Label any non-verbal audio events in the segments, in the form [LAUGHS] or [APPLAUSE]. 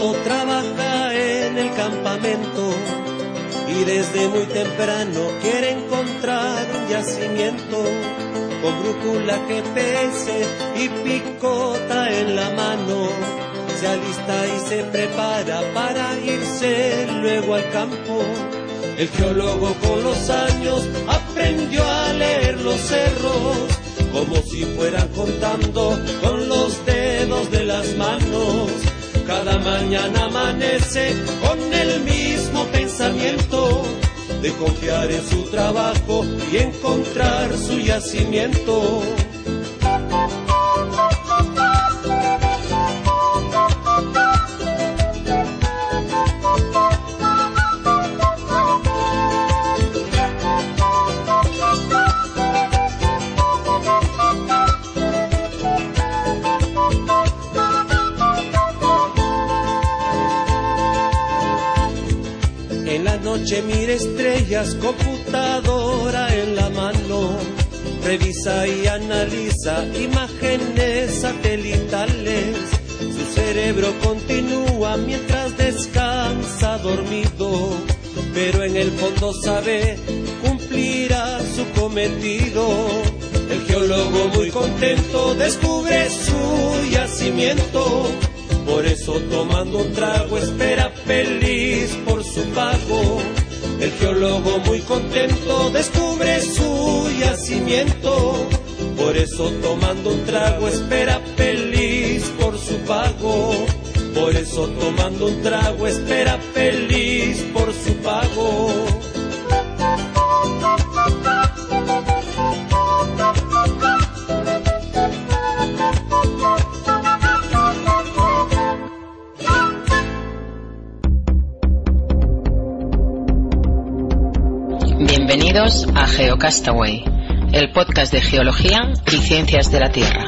Trabaja en el campamento y desde muy temprano quiere encontrar un yacimiento con brújula, GPS y picota en la mano. Se alista y se prepara para irse luego al campo. El geólogo con los años aprendió a leer los cerros como si fueran contando con los dedos de las manos. Cada mañana amanece con el mismo pensamiento de confiar en su trabajo y encontrar su yacimiento. Mira estrellas, computadora en la mano. Revisa y analiza imágenes satelitales. Su cerebro continúa mientras descansa dormido. Pero en el fondo sabe cumplirá su cometido. El geólogo muy contento descubre su yacimiento. Por eso tomando un trago espera. El geólogo muy contento descubre su yacimiento. Por eso tomando un trago espera feliz por su pago. Por eso tomando un trago espera feliz por su pago. El podcast de geología y ciencias de la Tierra.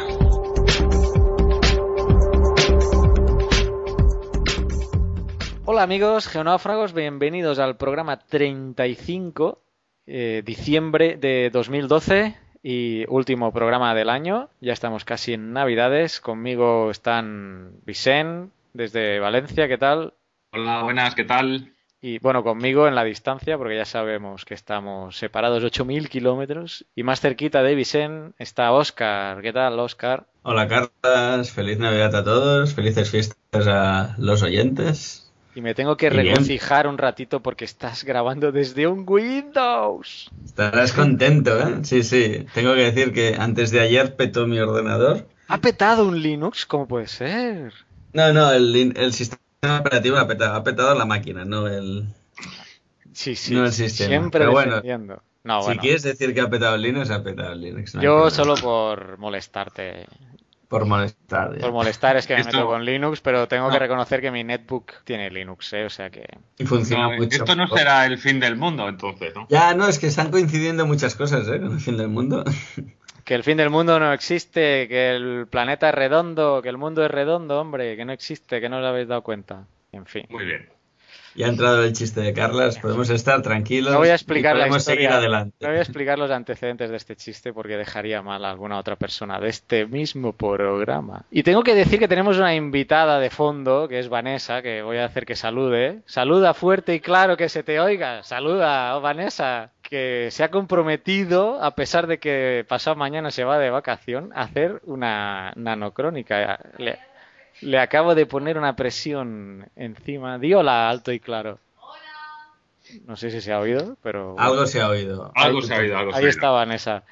Hola amigos geonáufragos, bienvenidos al programa 35, eh, diciembre de 2012 y último programa del año. Ya estamos casi en Navidades. Conmigo están Vicen desde Valencia, ¿qué tal? Hola, buenas, ¿qué tal? Y bueno, conmigo en la distancia, porque ya sabemos que estamos separados 8.000 kilómetros. Y más cerquita de Vicen está Oscar. ¿Qué tal, Oscar? Hola Cartas, feliz Navidad a todos, felices fiestas a los oyentes. Y me tengo que regocijar un ratito porque estás grabando desde un Windows. Estarás contento, ¿eh? Sí, sí. Tengo que decir que antes de ayer petó mi ordenador. ¿Ha petado un Linux? ¿Cómo puede ser? No, no, el, el sistema operativo ha petado, ha petado la máquina, no el... Sí, sí. No el sistema. Siempre Pero bueno, defendiendo. No, si bueno. quieres decir que ha petado el Linux, ha petado el Linux. no Yo problema. solo por molestarte. Por molestar. ya. Por molestar es que me meto con Linux, pero tengo que No. reconocer que mi netbook tiene Linux, ¿eh? O sea que... Y funciona No, mucho. esto no será el fin del mundo, entonces, ¿no? Ya, no, es que están coincidiendo muchas cosas, ¿eh? Con el fin del mundo. [LAUGHS] Que el fin del mundo no existe, que el planeta es redondo, que el mundo es redondo, hombre, que no existe, que no os habéis dado cuenta. En fin. Muy bien. Ya ha entrado el chiste de Carlas, podemos estar tranquilos. No voy a y explicar la podemos historia. seguir adelante. No voy a explicar los antecedentes de este chiste porque dejaría mal a alguna otra persona de este mismo programa. Y tengo que decir que tenemos una invitada de fondo, que es Vanessa, que voy a hacer que salude. Saluda fuerte y claro que se te oiga. Saluda, oh, Vanessa, que se ha comprometido, a pesar de que pasado mañana se va de vacación, a hacer una nanocrónica. Le, le acabo de poner una presión encima. Di hola alto y claro. No sé si se ha oído, pero... Algo se ha oído. Algo se ha oído, algo se Ahí ha está Vanessa.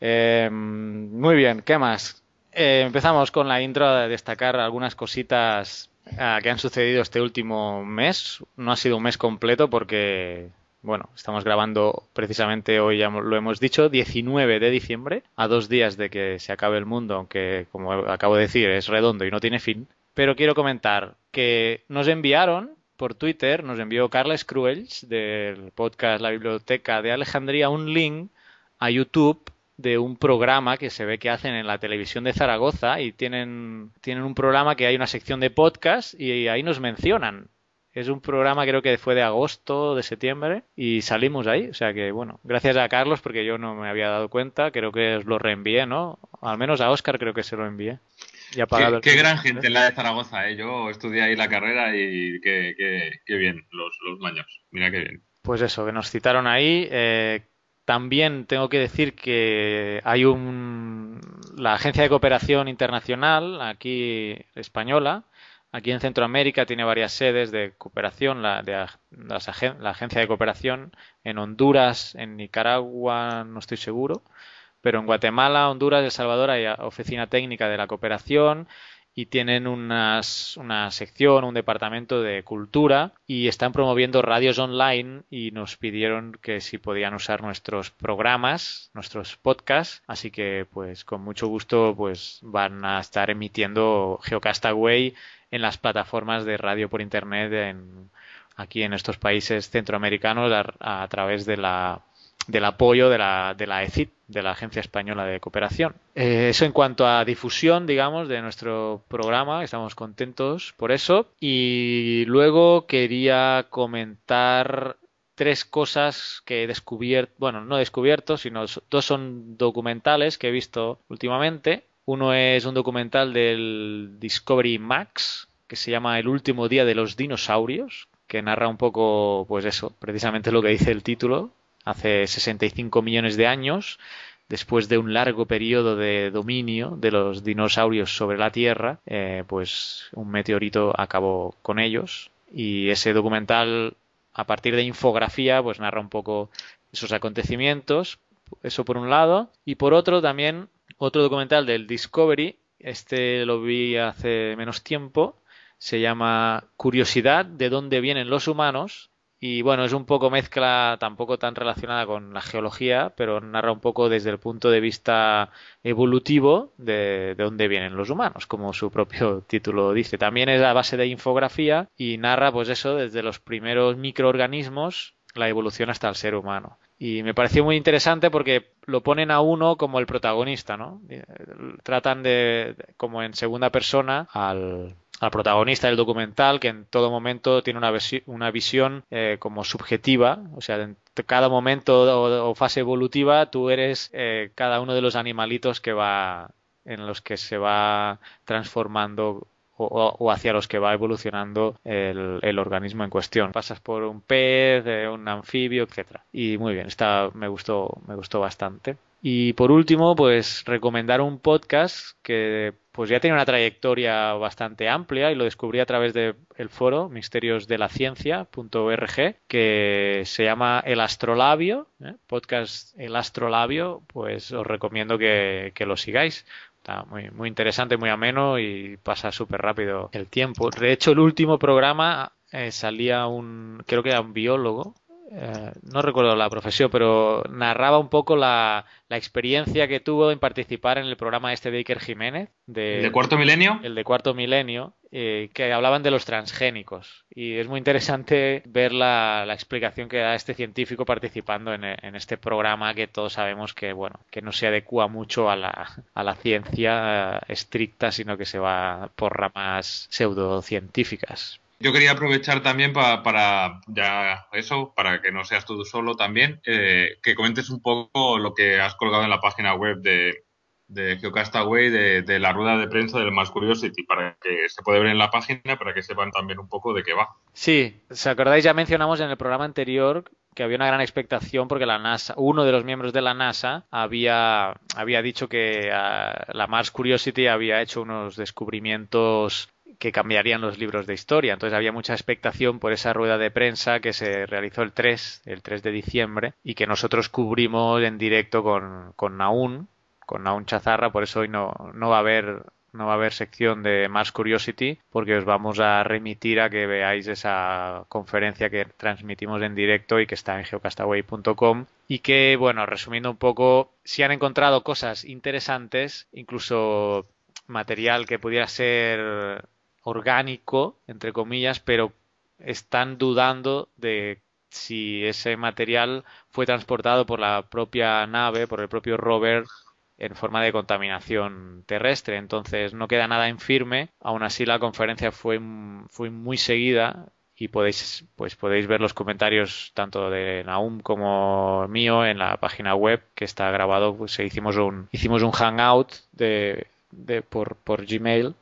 Eh, muy bien, ¿qué más? Eh, empezamos con la intro de destacar algunas cositas ah, que han sucedido este último mes. No ha sido un mes completo porque, bueno, estamos grabando precisamente hoy, ya lo hemos dicho, 19 de diciembre, a dos días de que se acabe el mundo, aunque, como acabo de decir, es redondo y no tiene fin. Pero quiero comentar que nos enviaron por Twitter, nos envió Carles Cruels del podcast La Biblioteca de Alejandría un link a YouTube de un programa que se ve que hacen en la televisión de Zaragoza y tienen, tienen un programa que hay una sección de podcast y ahí nos mencionan. Es un programa creo que fue de agosto, de septiembre y salimos ahí. O sea que bueno, gracias a Carlos porque yo no me había dado cuenta, creo que os lo reenvié, ¿no? Al menos a Oscar creo que se lo envié. Qué, qué gran gente la de Zaragoza, ¿eh? Yo estudié ahí la carrera y qué, qué, qué bien los, los maños. Mira qué bien. Pues eso, que nos citaron ahí. Eh, también tengo que decir que hay un la Agencia de Cooperación Internacional aquí española aquí en Centroamérica tiene varias sedes de cooperación la de las agen- la Agencia de Cooperación en Honduras en Nicaragua no estoy seguro pero en Guatemala Honduras El Salvador hay oficina técnica de la cooperación y tienen unas, una sección, un departamento de cultura y están promoviendo radios online y nos pidieron que si podían usar nuestros programas, nuestros podcasts, así que pues con mucho gusto pues van a estar emitiendo Geocastaway en las plataformas de radio por internet en, aquí en estos países centroamericanos a, través de la del apoyo de la, de la ECIT, de la Agencia Española de Cooperación. Eh, eso en cuanto a difusión, digamos, de nuestro programa, estamos contentos por eso. Y luego quería comentar tres cosas que he descubierto, bueno, no he descubierto, sino dos son documentales que he visto últimamente. Uno es un documental del Discovery Max, que se llama El último día de los dinosaurios, que narra un poco, pues eso, precisamente lo que dice el título, hace 65 millones de años, después de un largo periodo de dominio de los dinosaurios sobre la Tierra, eh, pues un meteorito acabó con ellos. Y ese documental, a partir de infografía, pues narra un poco esos acontecimientos. Eso por un lado. Y por otro también otro documental del Discovery. Este lo vi hace menos tiempo. Se llama Curiosidad de dónde vienen los humanos y bueno, es un poco mezcla, tampoco tan relacionada con la geología, pero narra un poco desde el punto de vista evolutivo de, de dónde vienen los humanos, como su propio [LAUGHS] título dice. También es a base de infografía y narra, pues eso, desde los primeros microorganismos, la evolución hasta el ser humano. Y me pareció muy interesante porque lo ponen a uno como el protagonista, ¿no? Tratan de, como en segunda persona, al, al protagonista del documental que en todo momento tiene una, una visión eh, como subjetiva, o sea, en cada momento o, o fase evolutiva tú eres eh, cada uno de los animalitos que va en los que se va transformando o, hacia los que va evolucionando el, organismo en cuestión. Pasas por un pez, eh, un anfibio, etcétera. Y muy bien, está, me gustó, me gustó bastante. Y por último, pues recomendar un podcast que pues ya tiene una trayectoria bastante amplia y lo descubrí a través del foro misteriosdelaciencia.org que se llama El Astrolabio, ¿eh? podcast El Astrolabio, pues os recomiendo que lo sigáis. Está muy, muy interesante, muy ameno y pasa súper rápido el tiempo. De hecho, el último programa eh, salía un, creo que era un biólogo, eh, no recuerdo la profesión, pero narraba un poco la, la experiencia que tuvo en participar en el programa este de Iker Jiménez, de, ¿De cuarto milenio? el de cuarto milenio, eh, que hablaban de los transgénicos. Y es muy interesante ver la, la explicación que da este científico participando en, en este programa que todos sabemos que, bueno, que no se adecua mucho a la, a la ciencia eh, estricta, sino que se va por ramas pseudocientíficas. Yo quería aprovechar también pa- para, ya eso, para que no seas tú solo también, eh, que comentes un poco lo que has colgado en la página web de, de Geocastaway, de, la rueda de prensa del Mars Curiosity, para que se puede ver en la página, para que sepan también un poco de qué va. Sí, ¿os acordáis? Ya mencionamos en el programa anterior que había una gran expectación porque la NASA, uno de los miembros de la NASA había, había dicho que ah, la Mars Curiosity había hecho unos descubrimientos que cambiarían los libros de historia. Entonces había mucha expectación por esa rueda de prensa que se realizó el 3, el 3 de diciembre, y que nosotros cubrimos en directo con, con Naun, con Naun Chazarra, por eso hoy no, no va a haber no va a haber sección de Mars Curiosity porque os vamos a remitir a que veáis esa conferencia que transmitimos en directo y que está en geocastaway.com y que, bueno, resumiendo un poco, si han encontrado cosas interesantes, incluso material que pudiera ser orgánico, entre comillas, pero están dudando de si ese material fue transportado por la propia nave, por el propio rover, en forma de contaminación terrestre. Entonces no queda nada en firme. Aún así la conferencia fue, fue muy seguida y podéis pues podéis ver los comentarios tanto de Naum como mío en la página web que está grabado pues hicimos un hicimos un hangout de de, por, por Gmail,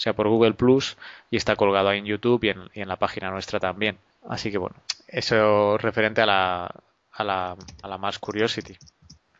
sea, por Google Plus, y está colgado ahí en YouTube y en, y en la página nuestra también. Así que bueno, eso referente a la, a la, a la Mars Curiosity.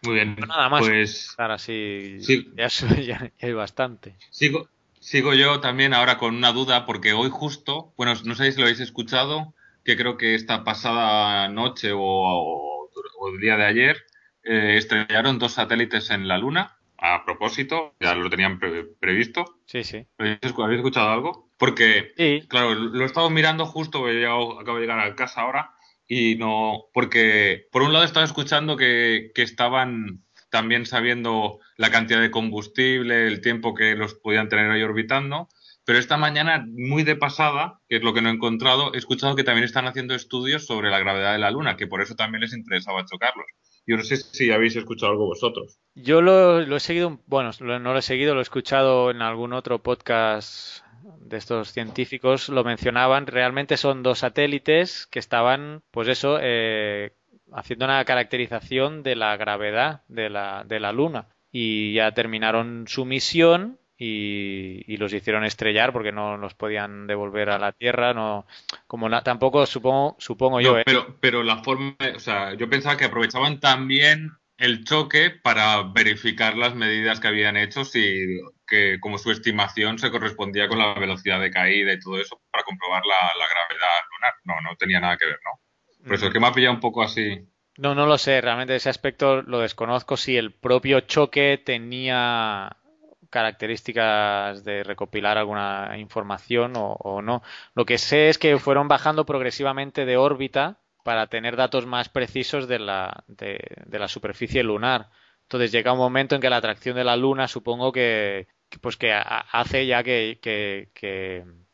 Muy bien. No nada más. Pues Ahora sí, Sí. ya, ya- [LAUGHS] ya hay bastante. sigo, sigo yo también ahora con una duda, porque hoy justo, bueno, no sé si lo habéis escuchado, que creo que esta pasada noche o, o- o el día de ayer eh, estrellaron dos satélites en la Luna. A propósito, ya lo tenían pre- previsto. Sí, sí. ¿Habéis escu- habéis escuchado algo? Porque Sí, Claro, lo he estado mirando justo, he llegado- acabo de llegar a casa ahora y no, porque por un lado estaba escuchando que, que estaban también sabiendo la cantidad de combustible, el tiempo que los podían tener ahí orbitando, pero esta mañana, muy de pasada, que es lo que no he encontrado, he escuchado que también están haciendo estudios sobre la gravedad de la Luna, que por eso también les interesaba chocarlos. Yo no sé si habéis escuchado algo vosotros. Yo lo, he seguido, bueno, no lo he seguido, lo he escuchado en algún otro podcast de estos científicos, lo mencionaban, realmente son dos satélites que estaban, pues eso, eh, haciendo una caracterización de la gravedad de la, de la Luna. Y ya terminaron su misión y, y los hicieron estrellar porque no los podían devolver a la Tierra, no, como na- tampoco supongo, supongo yo, ¿eh? pero, pero la forma, o sea, yo pensaba que aprovechaban también el choque para verificar las medidas que habían hecho, si que como su estimación se correspondía con la velocidad de caída y todo eso para comprobar la, la gravedad lunar. No, no tenía nada que ver, ¿no? Por eso es que me ha pillado un poco así. No, no lo sé, realmente ese aspecto lo desconozco si el propio choque tenía características de recopilar alguna información o, no. Lo que sé es que fueron bajando progresivamente de órbita para tener datos más precisos de la, de, la superficie lunar. Entonces llega un momento en que la atracción de la Luna supongo que, pues que ha- hace ya que, que,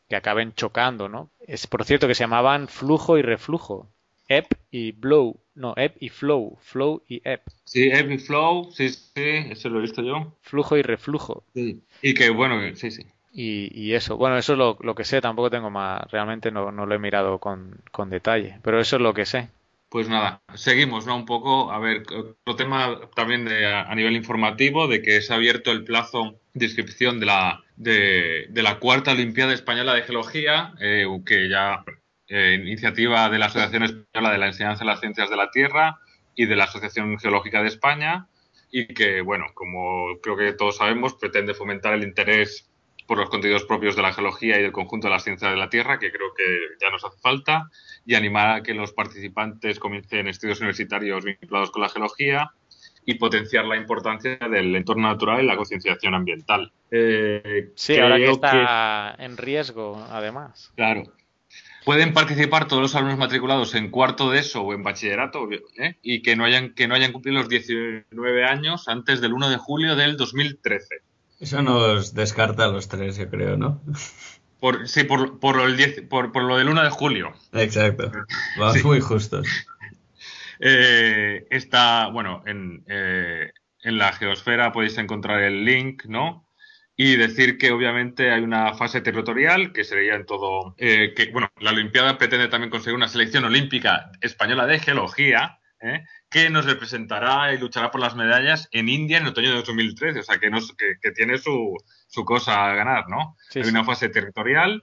que acaben chocando, ¿no? Es por cierto que se llamaban flujo y reflujo. Ebb y blow. No, ebb y flow. Flow y ebb. Sí, Ebb y Flow, sí, sí, eso lo he visto yo. Flujo y reflujo. Sí. Y que bueno, sí, sí. Y, y eso, bueno, eso es lo, lo que sé, tampoco tengo más, realmente no, no lo he mirado con, con detalle, pero eso es lo que sé. Pues nada, seguimos, ¿no? Un poco, a ver, otro tema también de, a nivel informativo, de que se ha abierto el plazo de inscripción de la, de, de la cuarta Olimpiada Española de Geología, eh, que ya, eh, iniciativa de la Asociación Española de la Enseñanza de las Ciencias de la Tierra y de la Asociación Geológica de España, y que, bueno, como creo que todos sabemos, pretende fomentar el interés por los contenidos propios de la geología y del conjunto de las ciencias de la Tierra, que creo que ya nos hace falta, y animar a que los participantes comiencen estudios universitarios vinculados con la geología y potenciar la importancia del entorno natural y la concienciación ambiental. Eh, Sí, ahora que está en riesgo, además. Claro. Pueden participar todos los alumnos matriculados en cuarto de eso o en bachillerato ¿eh? y que no hayan que no hayan cumplido los 19 años antes del 1 de julio del 2013. Eso nos descarta a los tres, yo creo, ¿no? [LAUGHS] Por, sí, por, por, el 10 por, por lo del 1 de julio. Exacto. [LAUGHS] Vamos Sí. muy justos. [LAUGHS] Eh, está, bueno, en, eh, en la geosfera podéis encontrar el link, ¿no? Y decir que obviamente hay una fase territorial que sería en todo, eh, que bueno, la Olimpiada pretende también conseguir una selección olímpica española de geología, ¿eh? que nos representará y luchará por las medallas en India en otoño de 2013, o sea que, nos, que, que tiene su, su cosa a ganar, ¿no? Sí, hay una fase territorial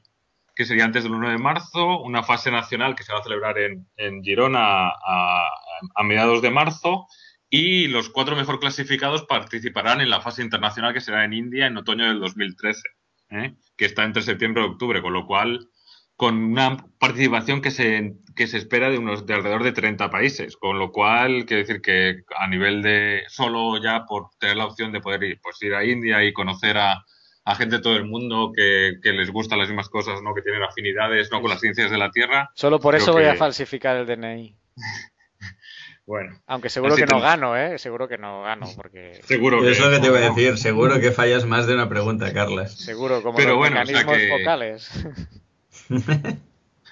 que sería antes del 1 de marzo, una fase nacional que se va a celebrar en, en Girona a, a mediados de marzo y los cuatro mejor clasificados participarán en la fase internacional que será en India en otoño del 2013, ¿eh? que está entre septiembre y octubre, con lo cual con una participación que se, que se espera de unos de alrededor de 30 países, con lo cual quiero decir que a nivel de solo ya por tener la opción de poder ir, pues ir a India y conocer a, a gente de todo el mundo que, que les gustan las mismas cosas, ¿no? que tienen afinidades ¿no? con las ciencias de la Tierra. Solo por eso voy a falsificar el DNI. [LAUGHS] Bueno, Aunque seguro que no gano, ¿eh? Seguro que no gano, porque seguro que... Es lo que te iba a decir. Seguro que fallas más de una pregunta, Carlas. seguro, como Pero los bueno, o sea mecanismos que- focales. [LAUGHS]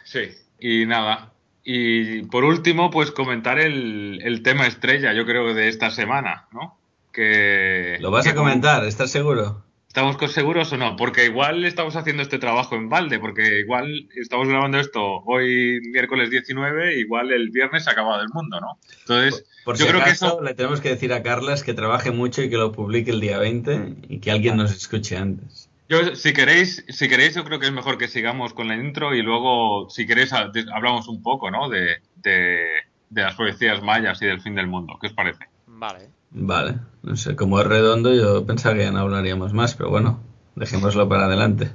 Sí, y nada. Y por último, pues comentar el, el tema estrella, yo creo, de esta semana, ¿no? Que... ¿Lo vas a comentar? ¿Estás seguro? ¿Estamos seguros o no? Porque igual estamos haciendo este trabajo en balde, porque igual estamos grabando esto hoy miércoles 19, igual el viernes se ha acabado el mundo, ¿no? Entonces, Por yo si creo que acaso, eso... le tenemos que decir a Carlas que trabaje mucho y que lo publique el día 20 y que alguien nos escuche antes. Yo, si queréis, si queréis, yo creo que es mejor que sigamos con la intro y luego, si queréis, hablamos un poco, ¿no? De, de, de las profecías mayas y del fin del mundo. ¿Qué os parece? Vale. Vale, no sé, como es redondo yo pensaba que ya no hablaríamos más, pero bueno, dejémoslo para adelante.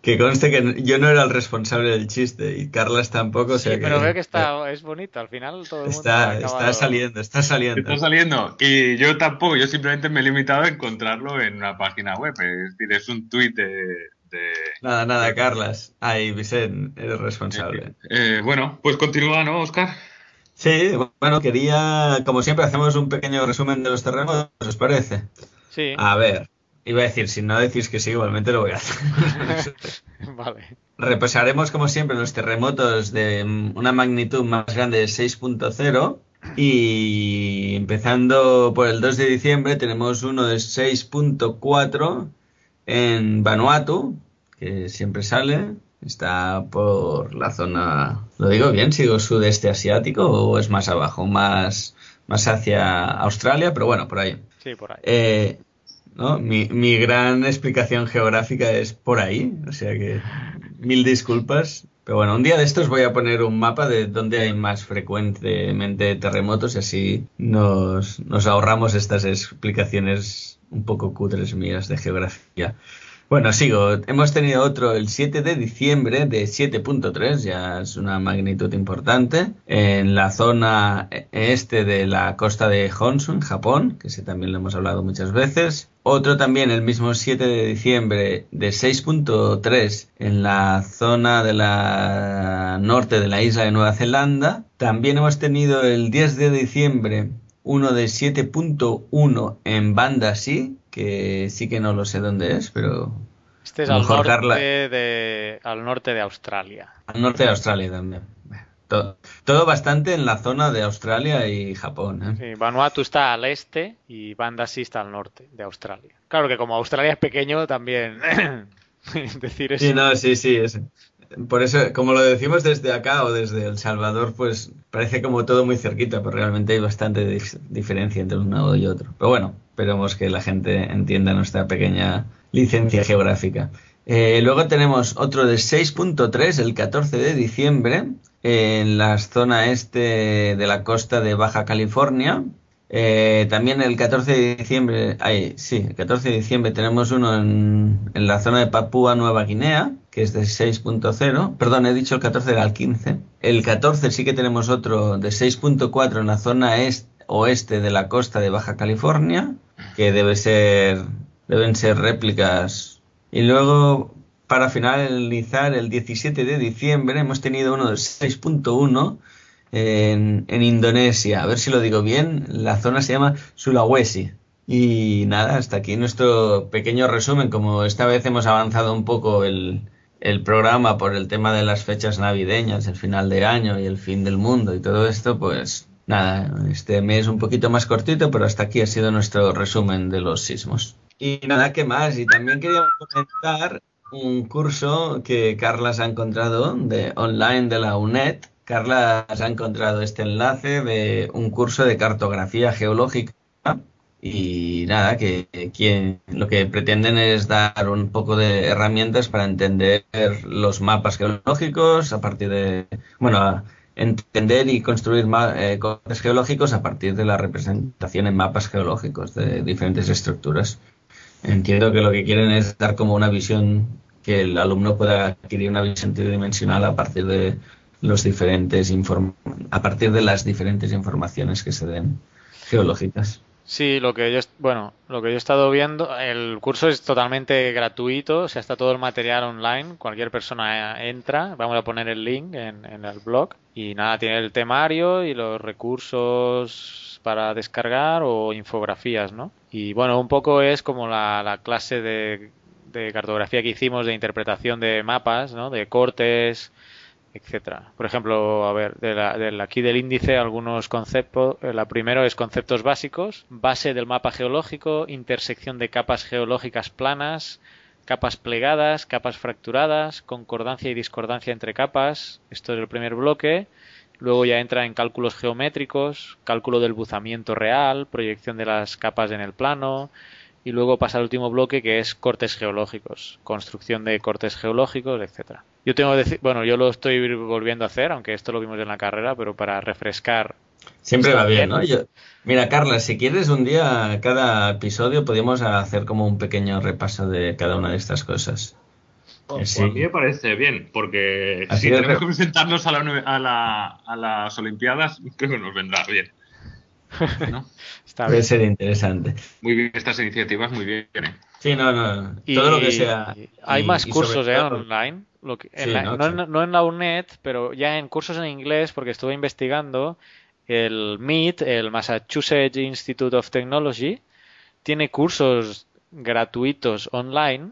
Que conste que yo no era el responsable del chiste y Carlas tampoco, o sea Sí, pero veo que está, [LAUGHS] es bonito. Al final todo el mundo está, acabado- está saliendo, está saliendo. Está saliendo. Y yo tampoco, yo simplemente me he limitado a encontrarlo en una página web. Es decir, es un tuit de... de- Nada, nada, Carlas. Ay, Vicente, eres responsable. Eh, bueno, pues continúa, ¿no, Oscar? Sí, bueno, quería, como siempre, hacemos un pequeño resumen de los terremotos, ¿os parece? Sí, A ver, iba a decir, si no decís que sí, igualmente lo voy a hacer. [LAUGHS] vale. Repasaremos, como siempre, los terremotos de una magnitud más grande de 6.0 y empezando por el 2 de diciembre tenemos uno de 6.4 en Vanuatu, que siempre sale. Está por la zona, ¿lo digo bien? ¿Sigo sudeste asiático o es más abajo? Más, más hacia Australia, pero bueno, por ahí. Sí, por ahí. Eh, ¿no? mi, mi gran explicación geográfica es por ahí, o sea que mil disculpas. Pero bueno, un día de estos voy a poner un mapa de dónde hay más frecuentemente terremotos y así nos, nos ahorramos estas explicaciones un poco cutres mías de geografía. Bueno, sigo. Hemos tenido otro el 7 de diciembre de 7.3, ya es una magnitud importante, en la zona este de la costa de Honshu, en Japón, que ese también lo hemos hablado muchas veces. Otro también el mismo 7 de diciembre de 6.3 en la zona de la norte de la isla de Nueva Zelanda. También hemos tenido el 10 de diciembre uno de 7.1 en Banda Sí, que sí que no lo sé dónde es, pero Este es al norte, Carla- de, al norte de Australia. al norte de Australia también. Todo, todo bastante en la zona de Australia y Japón. ¿eh? Sí, Vanuatu está al este y Banda sí está al norte de Australia. Claro que como Australia es pequeño, también [COUGHS] decir eso. Sí, no, sí, sí. es- por eso, como lo decimos desde acá o desde El Salvador, pues parece como todo muy cerquita, pero realmente hay bastante dif- diferencia entre un lado y otro. Pero bueno, esperemos que la gente entienda nuestra pequeña licencia geográfica. Eh, luego tenemos otro de 6.3 el 14 de diciembre en la zona este de la costa de Baja California. Eh, también el 14 de diciembre, ay, sí, el 14 de diciembre tenemos uno en la zona de Papúa Nueva Guinea, que es de 6.0. Perdón, he dicho el 14 era el 15. El 14 sí que tenemos otro de 6.4 en la zona est- oeste de la costa de Baja California, que debe ser, deben ser réplicas. Y luego, para finalizar, el 17 de diciembre hemos tenido uno de 6.1 en, en Indonesia. A ver si lo digo bien. La zona se llama Sulawesi. Y nada, hasta aquí nuestro pequeño resumen. Como esta vez hemos avanzado un poco el, el programa por el tema de las fechas navideñas, el final de año y el fin del mundo y todo esto, pues nada, este mes un poquito más cortito, pero hasta aquí ha sido nuestro resumen de los sismos. Y nada, ¿qué más? Y también quería comentar un curso que Carlas ha encontrado de online de la UNED. Carlas ha encontrado este enlace de un curso de cartografía geológica y nada, que, que lo que pretenden es dar un poco de herramientas para entender los mapas geológicos a partir de, bueno, entender y construir eh, cortes geológicos a partir de la representación en mapas geológicos de diferentes estructuras. Entiendo que lo que quieren es dar como una visión que el alumno pueda adquirir una visión tridimensional a partir de los diferentes inform- a partir de las diferentes informaciones que se den geológicas. Sí, lo que yo, bueno, lo que yo he estado viendo, el curso es totalmente gratuito, o sea, está todo el material online, cualquier persona entra, vamos a poner el link en, en el blog y nada, tiene el temario y los recursos para descargar o infografías, ¿no? Y bueno, un poco es como la, la clase de, de cartografía que hicimos de interpretación de mapas, ¿no? De cortes etcétera. Por ejemplo, a ver, de aquí del índice algunos conceptos. Eh, la primero es conceptos básicos, base del mapa geológico, intersección de capas geológicas planas, capas plegadas, capas fracturadas, concordancia y discordancia entre capas. Esto es el primer bloque. Luego ya entra en cálculos geométricos, cálculo del buzamiento real, proyección de las capas en el plano, y luego pasa al último bloque que es cortes geológicos, construcción de cortes geológicos, etcétera. Yo tengo que decir, bueno, yo lo estoy volviendo a hacer, aunque esto lo vimos en la carrera, pero para refrescar. Siempre va bien, ¿no? mira, Carla, si quieres un día, cada episodio, podríamos hacer como un pequeño repaso de cada una de estas cosas. Oh, sí. A mí me parece bien, porque si tenemos que presentarnos a, a, las Olimpiadas, [LAUGHS] creo que nos vendrá bien. [LAUGHS] ¿no? Puede ser interesante. Muy bien, estas iniciativas, muy bien. ¿eh? Sí, no, no. Todo lo que sea. Hay más cursos ¿eh? online. ¿No? en la UNED, pero ya en cursos en inglés, porque estuve investigando, el MIT, el Massachusetts Institute of Technology, tiene cursos gratuitos online,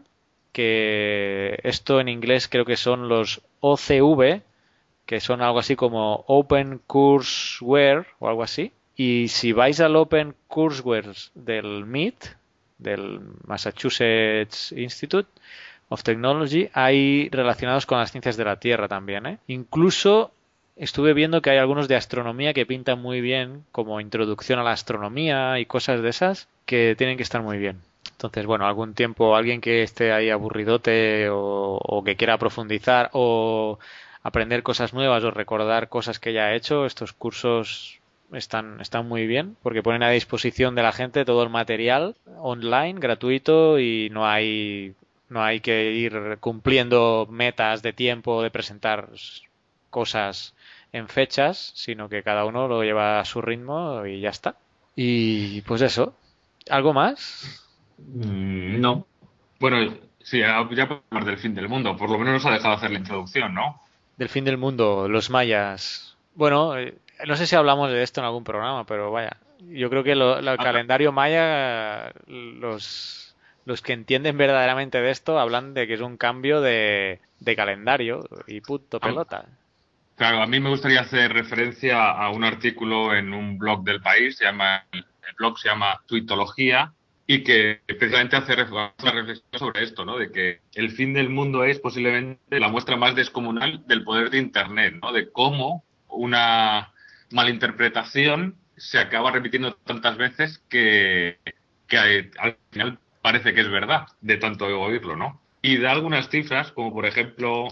que esto en inglés creo que son los OCV, que son algo así como Open Courseware o algo así. Y si vais al Open Courseware del MIT, del Massachusetts Institute of Technology, hay relacionados con las ciencias de la Tierra también. ¿eh? Incluso estuve viendo que hay algunos de astronomía que pintan muy bien, como introducción a la astronomía y cosas de esas, que tienen que estar muy bien. Entonces, bueno, algún tiempo alguien que esté ahí aburridote o, o que quiera profundizar o aprender cosas nuevas o recordar cosas que ya ha hecho, estos cursos están, están muy bien porque ponen a disposición de la gente todo el material online, gratuito y no hay, no hay que ir cumpliendo metas de tiempo de presentar cosas en fechas, sino que cada uno lo lleva a su ritmo y ya está. Y pues eso. ¿Algo más? Mm, no. Bueno, sí, ya podemos hablar del fin del mundo. Por lo menos nos ha dejado hacer la introducción, ¿no? Del fin del mundo, los mayas. Bueno, eh, no sé si hablamos de esto en algún programa, pero vaya, yo creo que el ah. calendario maya, los, los que entienden verdaderamente de esto hablan de que es un cambio de, calendario y punto ah. pelota. Claro, a mí me gustaría hacer referencia a un artículo en un blog del país, se llama, el blog se llama Tuitología, y que precisamente hace una reflexión sobre esto, ¿no? De que el fin del mundo es posiblemente la muestra más descomunal del poder de Internet, ¿no? De cómo una malinterpretación se acaba repitiendo tantas veces que, al final parece que es verdad de tanto oírlo, ¿no? Y da algunas cifras, como por ejemplo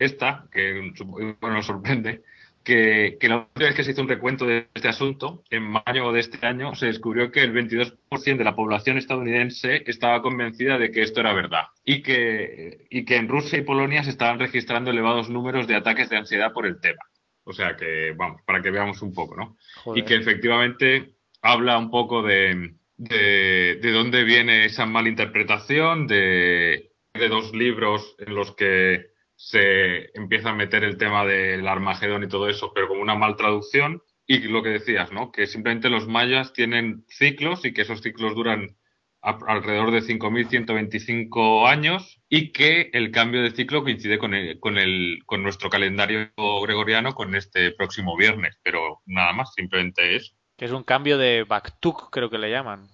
esta, que nos sorprende, que, que, la última vez que se hizo un recuento de este asunto, en mayo de este año, se descubrió que el 22% de la población estadounidense estaba convencida de que esto era verdad y que, y que en Rusia y Polonia se estaban registrando elevados números de ataques de ansiedad por el tema. O sea que, vamos, para que veamos un poco, ¿no? Y que efectivamente habla un poco de, de, dónde viene esa malinterpretación de, de dos libros en los que se empieza a meter el tema del Armagedón y todo eso, pero como una mal traducción. Y lo que decías, ¿no? Que simplemente los mayas tienen ciclos y que esos ciclos duran alrededor de 5.125 años y que el cambio de ciclo coincide con, el, con, el, con nuestro calendario gregoriano con este próximo viernes, pero nada más, simplemente es. Que es un cambio de Baktuk, creo que le llaman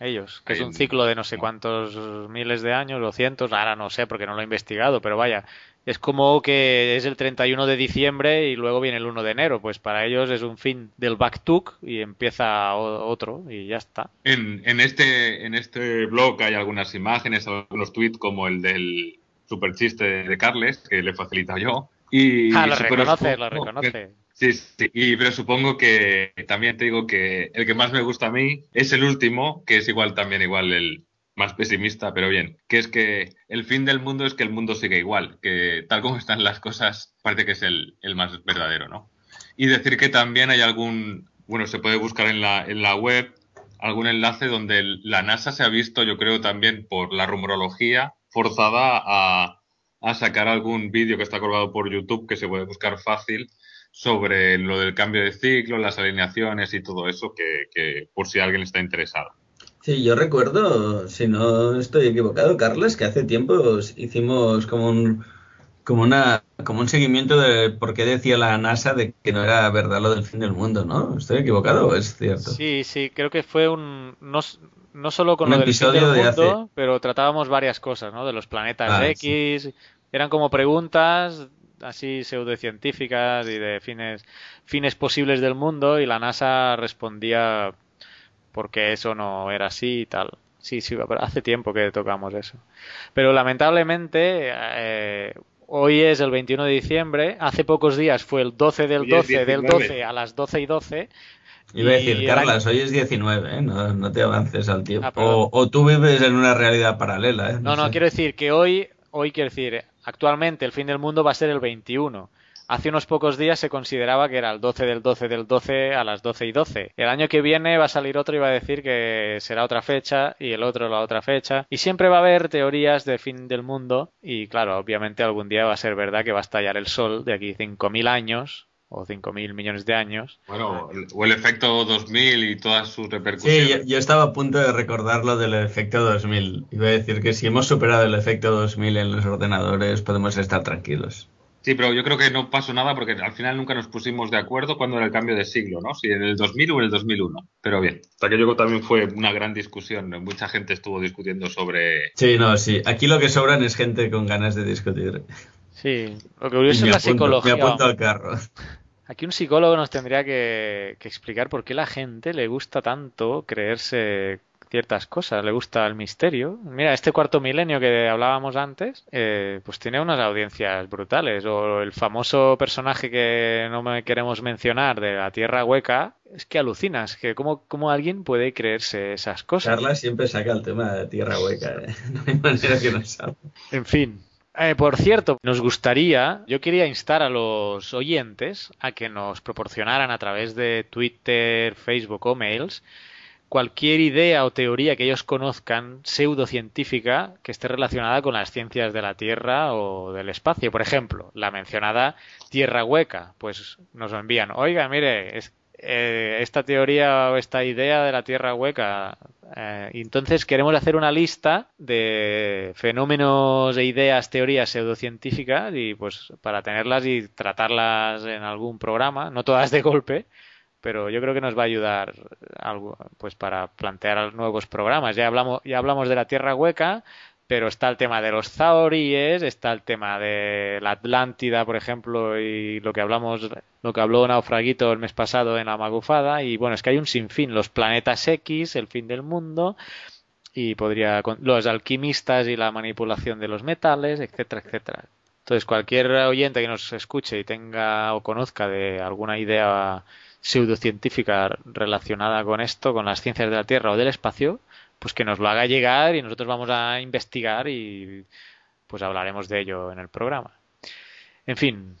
ellos, que es un ciclo de no sé cuántos miles de años o cientos, ahora no sé porque no lo he investigado, pero vaya, es como que es el 31 de diciembre y luego viene el 1 de enero. Pues para ellos es un fin del Backtuk y empieza otro y ya está. En, en, este, en este blog hay algunas imágenes, algunos tweets como el del super chiste de Carles, que le facilita yo. Y, ah, lo reconoce, lo reconoce. Sí, sí, y, pero supongo que también te digo que el que más me gusta a mí es el último, que es igual también igual el, más pesimista, pero bien, que es que el fin del mundo es que el mundo sigue igual, que tal como están las cosas parece que es el, más verdadero, ¿no? Y decir que también hay algún, bueno, se puede buscar en la, en la web algún enlace donde la NASA se ha visto, yo creo también por la rumorología, forzada a, a sacar algún vídeo que está colgado por YouTube que se puede buscar fácil sobre lo del cambio de ciclo, las alineaciones y todo eso, que, que por si alguien está interesado. Sí, yo recuerdo, si no estoy equivocado, Carlos, que hace tiempo hicimos como un como una como un seguimiento de por qué decía la NASA de que no era verdad lo del fin del mundo, ¿no? ¿Estoy equivocado o es cierto? Sí, sí, creo que fue un no, no solo con lo del fin del mundo, pero tratábamos varias cosas, ¿no? De los planetas ah, X, eran como preguntas así pseudocientíficas y de fines fines posibles del mundo y la NASA respondía porque eso no era así y tal. Sí, sí, pero hace tiempo que tocamos eso. Pero lamentablemente eh, Hoy es el 21 de diciembre, hace pocos días fue el 12 del 12 del 12 a las 12 y 12. Iba a decir, Carlas, hoy es 19, ¿eh? no, te avances al tiempo. Ah, o, tú vives en una realidad paralela. ¿eh? No, no, quiero decir que hoy, hoy quiero decir, actualmente el fin del mundo va a ser el 21 hace unos pocos días se consideraba que era el 12 del 12 del 12 a las 12 y 12. El año que viene va a salir otro y va a decir que será otra fecha y el otro la otra fecha. Y siempre va a haber teorías de fin del mundo y claro, obviamente algún día va a ser verdad que va a estallar el sol de aquí 5.000 años o 5.000 millones de años. Bueno, o el efecto 2000 y todas sus repercusiones. Sí, yo, estaba a punto de recordar lo del efecto 2000. Iba a decir que si hemos superado el efecto 2000 en los ordenadores podemos estar tranquilos. Sí, pero yo creo que no pasó nada porque al final nunca nos pusimos de acuerdo cuando era el cambio de siglo, ¿no? Si en el 2000 o en el 2001. Pero bien, hasta que yo también fue una gran discusión. Mucha gente estuvo discutiendo sobre. Sí, no, sí. Aquí lo que sobran es gente con ganas de discutir. Sí, lo que curioso es la psicología. Me apunto al carro. [LAUGHS] Aquí un psicólogo nos tendría que, que, explicar por qué la gente le gusta tanto creerse ciertas cosas, le gusta el misterio. Mira, este cuarto milenio que hablábamos antes, eh, pues tiene unas audiencias brutales. O el famoso personaje que no me queremos mencionar de la Tierra Hueca, es que alucinas, que cómo, cómo alguien puede creerse esas cosas. Carla siempre saca el tema de Tierra Hueca, ¿eh? [LAUGHS] no hay manera que no salga. En fin, eh, por cierto, nos gustaría, yo quería instar a los oyentes a que nos proporcionaran a través de Twitter, Facebook o mails cualquier idea o teoría que ellos conozcan pseudocientífica que esté relacionada con las ciencias de la Tierra o del espacio. Por ejemplo, la mencionada Tierra hueca, pues nos envían, oiga, mire, eh, esta teoría o esta idea de la Tierra hueca. Eh, entonces queremos hacer una lista de fenómenos e ideas, teorías pseudocientíficas y pues para tenerlas y tratarlas en algún programa, no todas de golpe, pero yo creo que nos va a ayudar algo pues para plantear nuevos programas. Ya hablamos ya hablamos de la Tierra hueca, pero está el tema de los zaoríes, está el tema de la Atlántida, por ejemplo, y lo que hablamos lo que habló Naufraguito el mes pasado en la Magufada y bueno, es que hay un sinfín, los planetas X, el fin del mundo y podría los alquimistas y la manipulación de los metales, etcétera, etcétera. Entonces, cualquier oyente que nos escuche y tenga o conozca de alguna idea pseudocientífica relacionada con esto, con las ciencias de la Tierra o del espacio, pues que nos lo haga llegar y nosotros vamos a investigar y pues hablaremos de ello en el programa. En fin,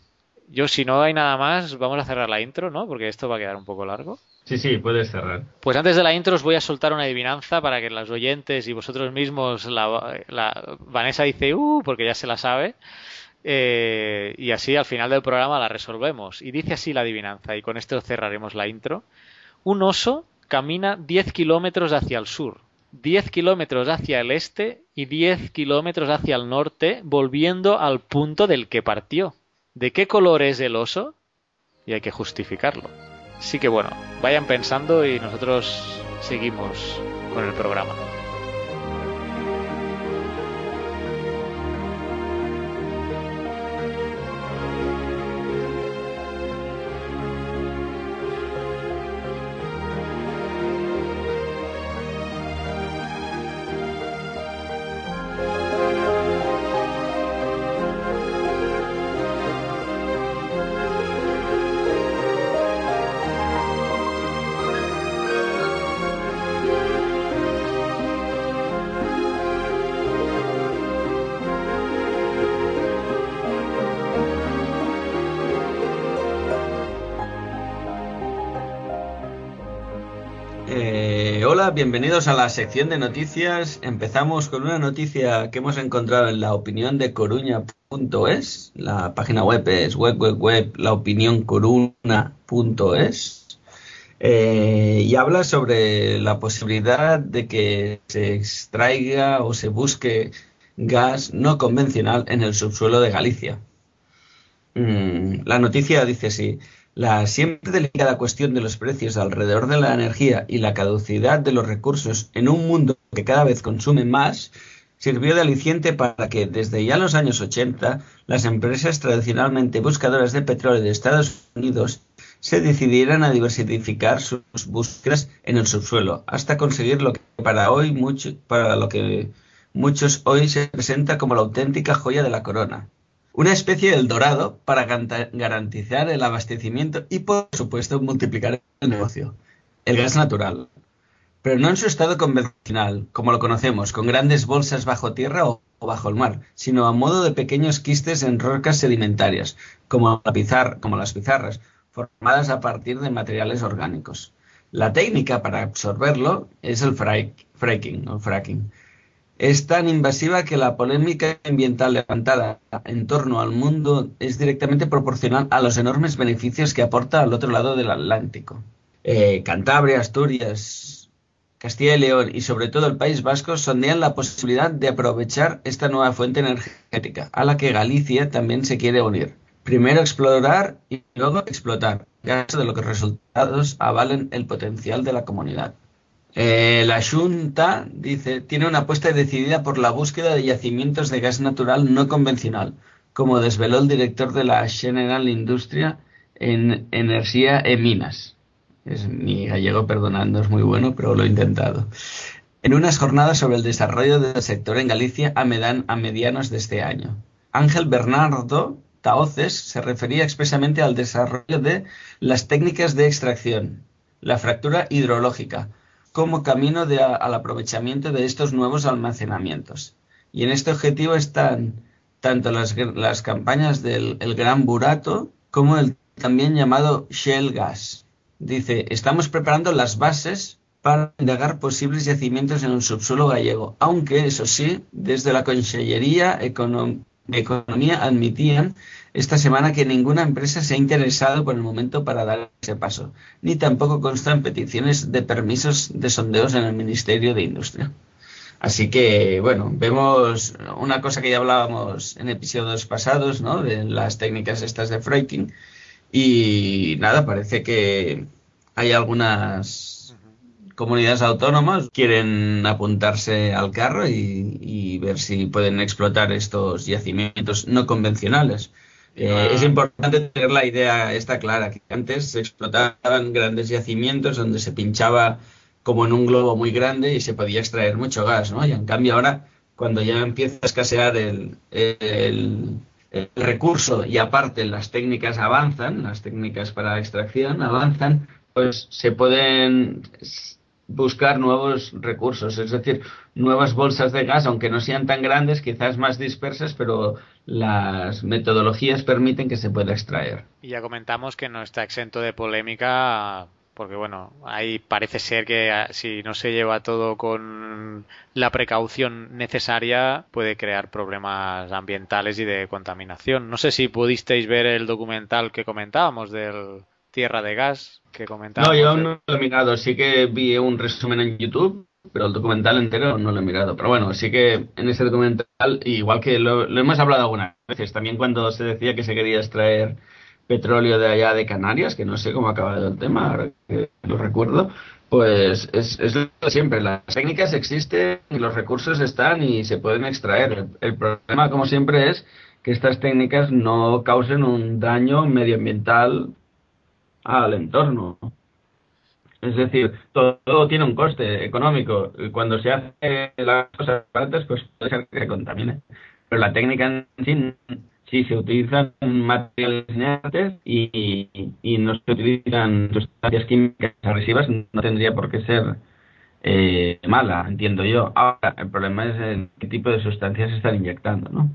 yo si no hay nada más, vamos a cerrar la intro, ¿no? Porque esto va a quedar un poco largo. Sí, sí, puedes cerrar. Pues antes de la intro os voy a soltar una adivinanza para que los oyentes y vosotros mismos, la, la Vanessa dice, uh, porque ya se la sabe. Eh, y así al final del programa la resolvemos. Y dice así la adivinanza, y con esto cerraremos la intro. Un oso camina 10 kilómetros hacia el sur, 10 kilómetros hacia el este y 10 kilómetros hacia el norte, volviendo al punto del que partió. ¿De qué color es el oso? Y hay que justificarlo. Así que bueno, vayan pensando y nosotros seguimos con el programa. Bienvenidos a la sección de noticias. Empezamos con una noticia que hemos encontrado en la opinión de coruña.es. La página web es web, web, laopinioncoruna.es. Eh, y habla sobre la posibilidad de que se extraiga o se busque gas no convencional en el subsuelo de Galicia. Mm, la noticia dice así. La siempre delicada cuestión de los precios alrededor de la energía y la caducidad de los recursos en un mundo que cada vez consume más sirvió de aliciente para que desde ya los años 80 las empresas tradicionalmente buscadoras de petróleo de Estados Unidos se decidieran a diversificar sus búsquedas en el subsuelo hasta conseguir lo que para hoy mucho, para lo que muchos hoy se presenta como la auténtica joya de la corona. Una especie del dorado para garantizar el abastecimiento y por supuesto multiplicar el negocio. El gas natural. Pero no en su estado convencional, como lo conocemos, con grandes bolsas bajo tierra o bajo el mar, sino a modo de pequeños quistes en rocas sedimentarias, como, como las pizarras, formadas a partir de materiales orgánicos. La técnica para absorberlo es el fracking, o fracking. Es tan invasiva que la polémica ambiental levantada en torno al mundo es directamente proporcional a los enormes beneficios que aporta al otro lado del Atlántico. Eh, Cantabria, Asturias, Castilla y León y sobre todo el País Vasco sondean la posibilidad de aprovechar esta nueva fuente energética, a la que Galicia también se quiere unir. Primero explorar y luego explotar, caso de lo que resultados avalen el potencial de la comunidad. Eh, la Junta dice tiene una apuesta decidida por la búsqueda de yacimientos de gas natural no convencional, como desveló el director de la General Industria en Energía e Minas. Es mi gallego, perdonando, es muy bueno, pero lo he intentado. En unas jornadas sobre el desarrollo del sector en Galicia a, a medianos de este año. Ángel Bernardo, Taoces se refería expresamente al desarrollo de las técnicas de extracción, la fractura hidrológica, como camino al aprovechamiento de estos nuevos almacenamientos. Y en este objetivo están tanto las, campañas del Gran Burato como el también llamado Shell Gas. Dice, estamos preparando las bases para indagar posibles yacimientos en el subsuelo gallego, aunque eso sí, desde la Consellería de Economía admitían esta semana que ninguna empresa se ha interesado por el momento para dar ese paso, ni tampoco constan peticiones de permisos de sondeos en el Ministerio de Industria. Así que, bueno, vemos una cosa que ya hablábamos en episodios pasados, ¿no? De las técnicas estas de fracking. Y nada, parece que hay algunas comunidades autónomas quieren apuntarse al carro y, ver si pueden explotar estos yacimientos no convencionales. Eh, es importante tener la idea esta clara, que antes se explotaban grandes yacimientos donde se pinchaba como en un globo muy grande y se podía extraer mucho gas, ¿no? Y en cambio ahora, cuando ya empieza a escasear el, el recurso y aparte las técnicas avanzan, las técnicas para extracción avanzan, pues se pueden buscar nuevos recursos, es decir, nuevas bolsas de gas, aunque no sean tan grandes, quizás más dispersas, pero las metodologías permiten que se pueda extraer. Y ya comentamos que no está exento de polémica, porque bueno, ahí parece ser que ah, si no se lleva todo con la precaución necesaria, puede crear problemas ambientales y de contaminación. No sé si pudisteis ver el documental que comentábamos del Tierra de Gas que comentábamos. No, yo no lo he mirado. Sí que vi un resumen en YouTube, pero el documental entero no lo he mirado. Pero bueno, sí que en ese documental, igual que lo, hemos hablado algunas veces, también cuando se decía que se quería extraer petróleo de allá de Canarias, que no sé cómo ha acabado el tema, ahora que lo recuerdo, pues es, es lo siempre. Las técnicas existen y los recursos están y se pueden extraer. el problema, como siempre, es que estas técnicas no causen un daño medioambiental al entorno. Es decir, todo, tiene un coste económico. Cuando se hace las cosas baratas, pues puede ser que contamine. Pero la técnica en sí, si se utilizan materiales inertes y, y, no se utilizan sustancias químicas agresivas, no tendría por qué ser eh, mala, entiendo yo. Ahora, el problema es en qué tipo de sustancias se están inyectando, ¿no?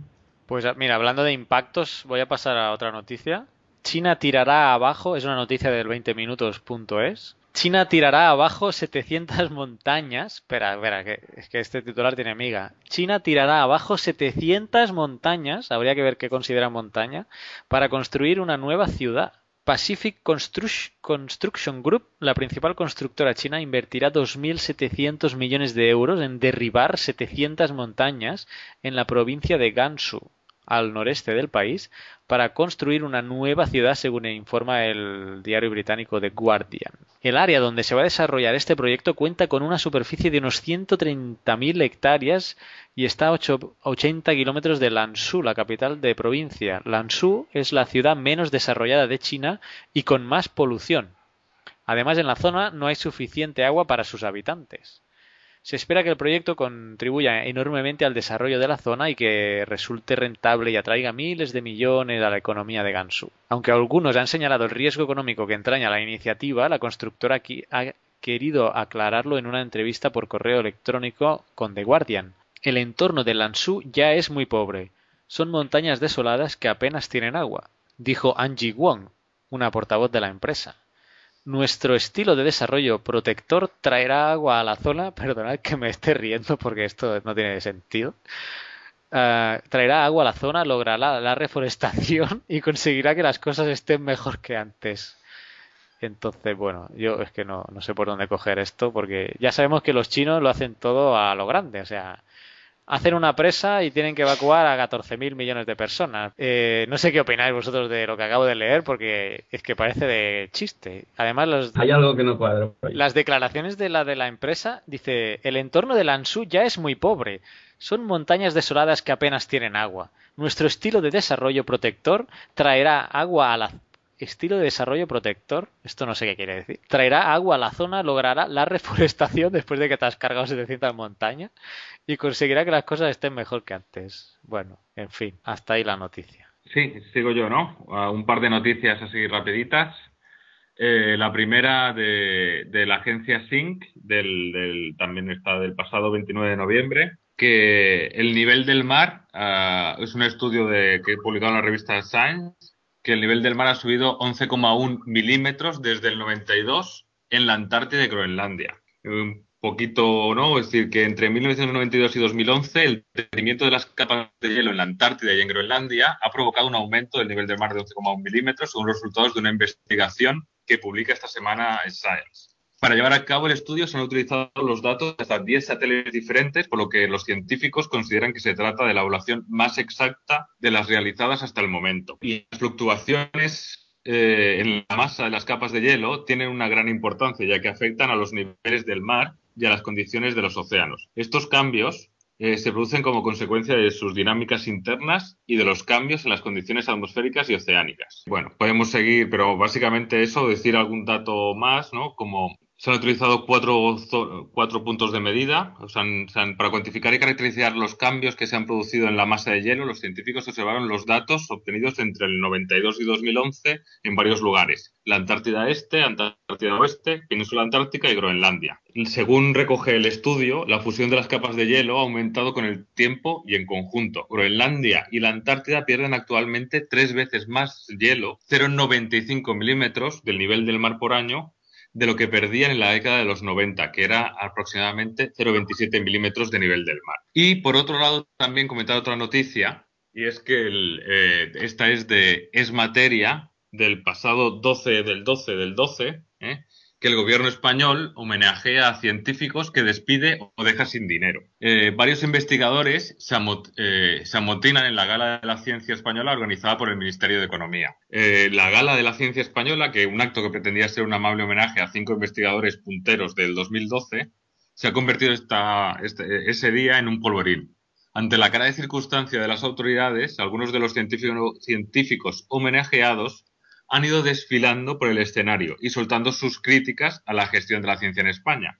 Pues mira, hablando de impactos, voy a pasar a otra noticia. China tirará abajo, es una noticia del 20minutos.es. China tirará abajo 700 [LAUGHS] montañas. Espera, espera, que, que este titular tiene amiga. China tirará abajo 700 montañas, habría que ver qué considera montaña, para construir una nueva ciudad. Pacific Construction Group, la principal constructora china, invertirá 2.700 millones de euros en derribar 700 montañas en la provincia de Gansu, al noreste del país, para construir una nueva ciudad, según informa el diario británico The Guardian. El área donde se va a desarrollar este proyecto cuenta con una superficie de unos 130.000 hectáreas y está a 80 kilómetros de Lanzhou, la capital de provincia. Lanzhou es la ciudad menos desarrollada de China y con más polución. Además, en la zona no hay suficiente agua para sus habitantes. Se espera que el proyecto contribuya enormemente al desarrollo de la zona y que resulte rentable y atraiga miles de millones a la economía de Gansu. Aunque algunos han señalado el riesgo económico que entraña la iniciativa, la constructora ha querido aclararlo en una entrevista por correo electrónico con The Guardian. El entorno de Lanzhou ya es muy pobre. Son montañas desoladas que apenas tienen agua, dijo Angie Wong, una portavoz de la empresa. Nuestro estilo de desarrollo protector traerá agua a la zona. [LAUGHS] Perdonad que me esté riendo porque esto no tiene sentido. Ah, traerá agua a la zona, logrará la reforestación [LAUGHS] y conseguirá que las cosas estén mejor que antes. Entonces, bueno, yo es que no, no sé por dónde coger esto porque ya sabemos que los chinos lo hacen todo a lo grande. O sea, hacen una presa y tienen que evacuar a 14.000 millones de personas. Eh, no sé qué opináis vosotros de lo que acabo de leer porque es que parece de chiste. Además, los, hay algo que no cuadra. Las declaraciones de la de la empresa dice el entorno de Lanzhou ya es muy pobre. Son montañas desoladas que apenas tienen agua. Nuestro estilo de desarrollo protector traerá agua a la estilo de desarrollo protector, esto no sé qué quiere decir, traerá agua a la zona, logrará la [LAUGHS] reforestación después de que te has cargado 700 montañas y conseguirá que las cosas estén mejor que antes. Bueno, en fin, hasta ahí la noticia. Sí, sigo yo, ¿no? Un par de noticias así rapiditas. Eh, la primera de, la agencia SYNC, del, también está del pasado 29 de noviembre, que el nivel del mar ah, es un estudio de, que publicado en la revista Science que el nivel del mar ha subido 11,1 milímetros desde el 92 en la Antártida y Groenlandia. Un poquito, ¿no? Es decir, que entre 1992 y 2011 el crecimiento de las capas de hielo en la Antártida y en Groenlandia ha provocado un aumento del nivel del mar de 11,1 milímetros según los resultados de una investigación que publica esta semana Science. Para llevar a cabo el estudio se han utilizado los datos de hasta 10 satélites diferentes, por lo que los científicos consideran que se trata de la evaluación más exacta de las realizadas hasta el momento. Y las fluctuaciones eh, en la masa de las capas de hielo tienen una gran importancia, ya que afectan a los niveles del mar y a las condiciones de los océanos. Estos cambios eh, se producen como consecuencia de sus dinámicas internas y de los cambios en las condiciones atmosféricas y oceánicas. Bueno, podemos seguir, pero básicamente eso, decir algún dato más, ¿no? Como se han utilizado cuatro, cuatro puntos de medida. para cuantificar y caracterizar los cambios que se han producido en la masa de hielo, los científicos observaron los datos obtenidos entre el 92 y 2011 en varios lugares. La Antártida Este, Antártida Oeste, Península Antártica y Groenlandia. Según recoge el estudio, la fusión de las capas de hielo ha aumentado con el tiempo y en conjunto. Groenlandia y la Antártida pierden actualmente tres veces más hielo, 0,95 milímetros del nivel del mar por año, de lo que perdían en la década de los 90, que era aproximadamente 0,27 milímetros de nivel del mar. Y por otro lado, también comentar otra noticia, y es que eh, esta es de Es Materia, del pasado 12 del 12 del 12, ¿eh? Que el gobierno español homenajea a científicos que despide o deja sin dinero. Eh, varios investigadores eh, se, amotinan en la Gala de la Ciencia Española organizada por el Ministerio de Economía. Eh, la Gala de la Ciencia Española, que un acto que pretendía ser un amable homenaje a cinco investigadores punteros del 2012, se ha convertido este, ese día en un polvorín. Ante la cara de circunstancia de las autoridades, algunos de los científicos homenajeados han ido desfilando por el escenario y soltando sus críticas a la gestión de la ciencia en España.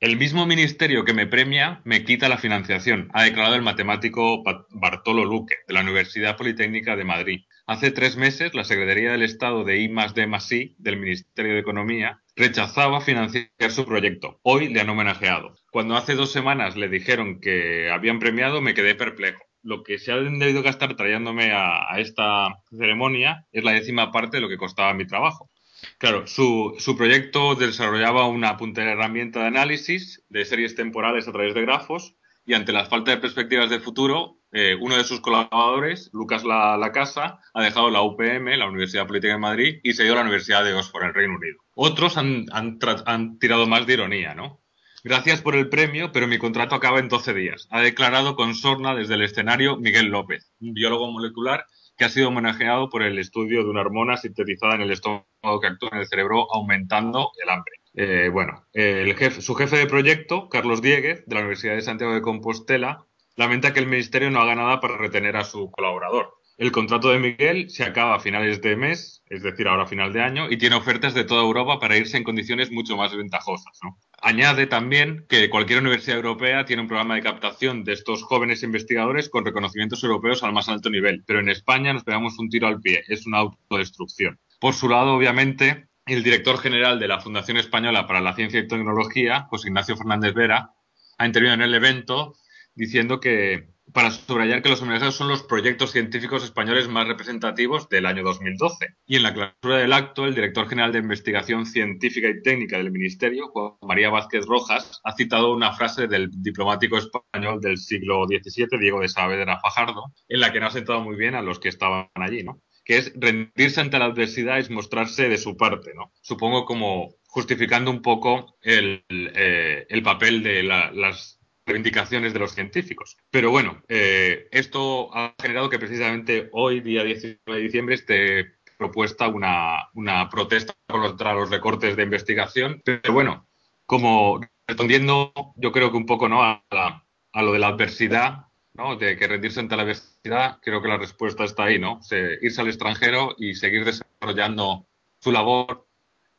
El mismo ministerio que me premia me quita la financiación, ha declarado el matemático Bartolo Luque, de la Universidad Politécnica de Madrid. Hace tres meses, la Secretaría del Estado de I D I del Ministerio de Economía rechazaba financiar su proyecto. Hoy le han homenajeado. Cuando hace dos semanas le dijeron que habían premiado, me quedé perplejo lo que se ha debido gastar trayéndome a, esta ceremonia es la décima parte de lo que costaba mi trabajo. Claro, su, su, proyecto desarrollaba una puntera herramienta de análisis de series temporales a través de grafos y ante la falta de perspectivas de futuro, eh, uno de sus colaboradores, Lucas la, Casa, ha dejado la UPM, la Universidad Política de Madrid, y se ido a la Universidad de Oxford, el Reino Unido. Otros han, han, han tirado más de ironía, ¿no? Gracias por el premio, pero mi contrato acaba en 12 días. Ha declarado con sorna desde el escenario Miguel López, un biólogo molecular que ha sido homenajeado por el estudio de una hormona sintetizada en el estómago que actúa en el cerebro aumentando el hambre. Eh, bueno, el jefe, su jefe de proyecto, Carlos Dieguez, de la Universidad de Santiago de Compostela, lamenta que el Ministerio no haga nada para retener a su colaborador. El contrato de Miguel se acaba a finales de mes, es decir, ahora a final de año, y tiene ofertas de toda Europa para irse en condiciones mucho más ventajosas. Añade también que cualquier universidad europea tiene un programa de captación de estos jóvenes investigadores con reconocimientos europeos al más alto nivel, pero en España nos pegamos un tiro al pie, es una autodestrucción. Por su lado, obviamente, el director general de la Fundación Española para la Ciencia y Tecnología, José Ignacio Fernández Vera, ha intervenido en el evento diciendo que para subrayar que los homenajeados son los proyectos científicos españoles más representativos del año 2012. Y en la clausura del acto, el director general de Investigación Científica y Técnica del Ministerio, Juan María Vázquez Rojas, ha citado una frase del diplomático español del siglo XVII, Diego de Saavedra Fajardo, en la que no ha sentado muy bien a los que estaban allí, ¿no? Que es rendirse ante la adversidad es mostrarse de su parte, ¿no? Supongo como justificando un poco el, eh, el papel de las reivindicaciones de los científicos. Pero bueno, eh, esto ha generado que precisamente hoy, día 19 de diciembre, esté propuesta una, una protesta contra los recortes de investigación. Pero bueno, como respondiendo yo creo que un poco ¿no? a, a lo de la adversidad, ¿no? de que rendirse ante la adversidad, creo que la respuesta está ahí, ¿no? irse al extranjero y seguir desarrollando su labor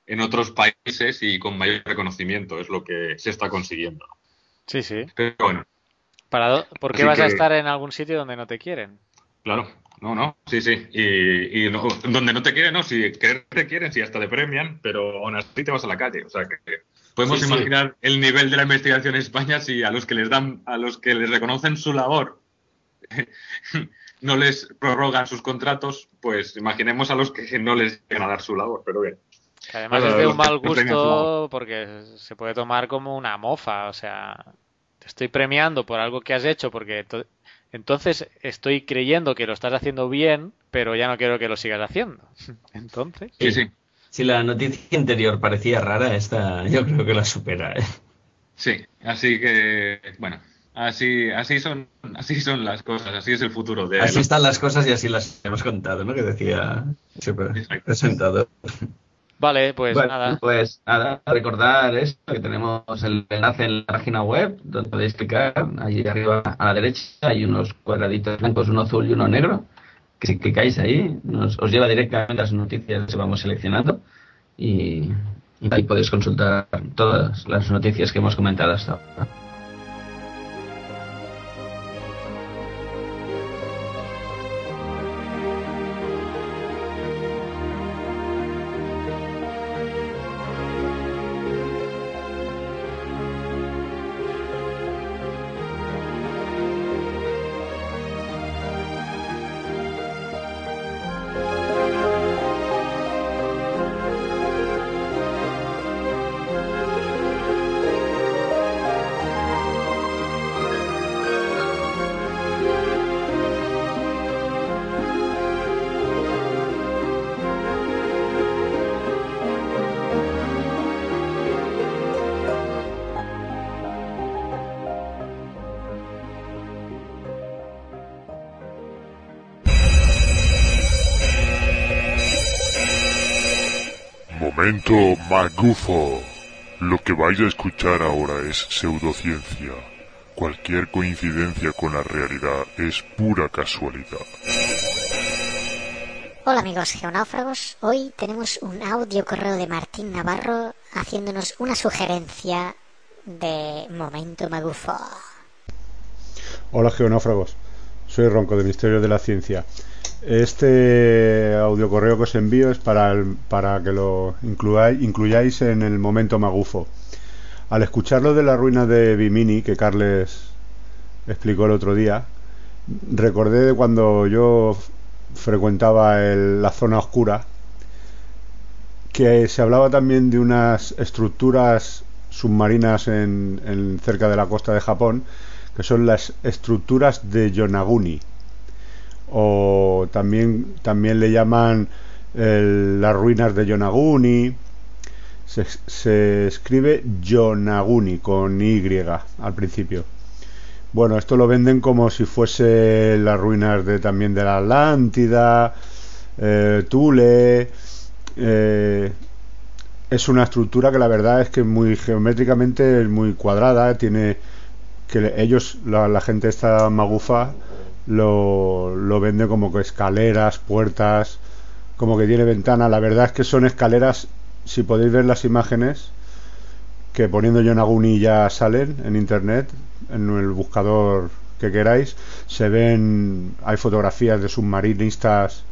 en otros países y con mayor reconocimiento, es lo que se está consiguiendo. Sí, sí. Pero bueno. ¿Para ¿Por qué vas a estar en algún sitio donde no te quieren? Claro, no, no, sí, sí. Y, donde no te quieren, no, si te quieren, si hasta te premian, pero aún así te vas a la calle. O sea que podemos imaginar el nivel de la investigación en España si a los que les dan, a los que les reconocen su labor [LAUGHS] no les prorrogan sus contratos, pues imaginemos a los que no les llegan a dar su labor, pero bien. Además es de un mal gusto porque se puede tomar como una mofa, o sea, te estoy premiando por algo que has hecho porque entonces estoy creyendo que lo estás haciendo bien, pero ya no quiero que lo sigas haciendo. [LAUGHS] Entonces. Sí, sí. Si la noticia anterior parecía rara, esta yo creo que la supera. ¿eh? Sí, así que, bueno, así, así, son, así son las cosas, así es el futuro. De así están las cosas y así las hemos contado, ¿no? Que decía el presentador. Vale, pues nada. Pues nada, recordar esto, que tenemos el enlace en la página web, donde podéis clicar, allí arriba a la derecha hay unos cuadraditos blancos, uno azul y uno negro, que si clicáis ahí, nos, os lleva directamente a las noticias que vamos seleccionando y, y ahí podéis consultar todas las noticias que hemos comentado hasta ahora. Magufo. Lo que vais a escuchar ahora es pseudociencia. Cualquier coincidencia con la realidad es pura casualidad. Hola amigos geonáufragos, hoy tenemos un audio correo de Martín Navarro haciéndonos una sugerencia de Momento Magufo. Hola geonáufragos, soy Ronco de Misterio de la Ciencia. Este audio correo que os envío es para, para que lo incluyáis, en el momento magufo. Al escucharlo de la ruina de Bimini, que Carles explicó el otro día, recordé de cuando yo frecuentaba la zona oscura, que se hablaba también de unas estructuras submarinas en cerca de la costa de Japón, que son las estructuras de Yonaguni o también, también le llaman las ruinas de Yonaguni. Se, escribe Yonaguni con Y al principio. Bueno, esto lo venden como si fuese las ruinas de también de la Atlántida, eh, Tule. eh, es una estructura que la verdad es que muy geométricamente es muy cuadrada, tiene que ellos, la, la gente esta magufa, lo, lo vende como que escaleras, puertas, como que tiene ventana. La verdad es que son escaleras, si podéis ver las imágenes, que poniendo Yonaguni ya salen en internet, en el buscador que queráis, se ven, hay fotografías de submarinistas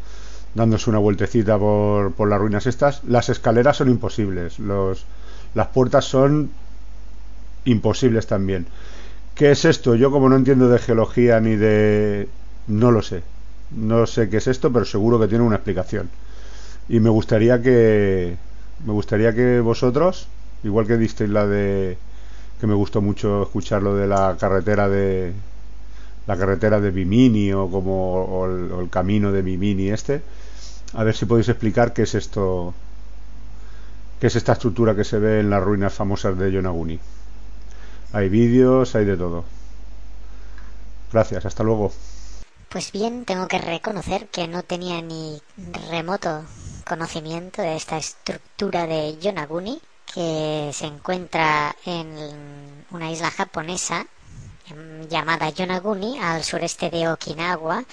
dándose una vueltecita por, por las ruinas estas. Las escaleras son imposibles, los, las puertas son imposibles también. ¿Qué es esto? Yo como no entiendo de geología ni de... no lo sé. No sé qué es esto, pero seguro que tiene una explicación. Y me gustaría que... Me gustaría que vosotros, igual que disteis la de... que me gustó mucho escuchar lo de la carretera de... la carretera de Bimini o como el, o el camino de Bimini este, a ver si podéis explicar qué es esto, qué es esta estructura que se ve en las ruinas famosas de Yonaguni. Hay vídeos, hay de todo. Gracias, hasta luego. Pues bien, tengo que reconocer que no tenía ni remoto conocimiento de esta estructura de Yonaguni, que se encuentra en una isla japonesa em, llamada Yonaguni, al sureste de Okinawa.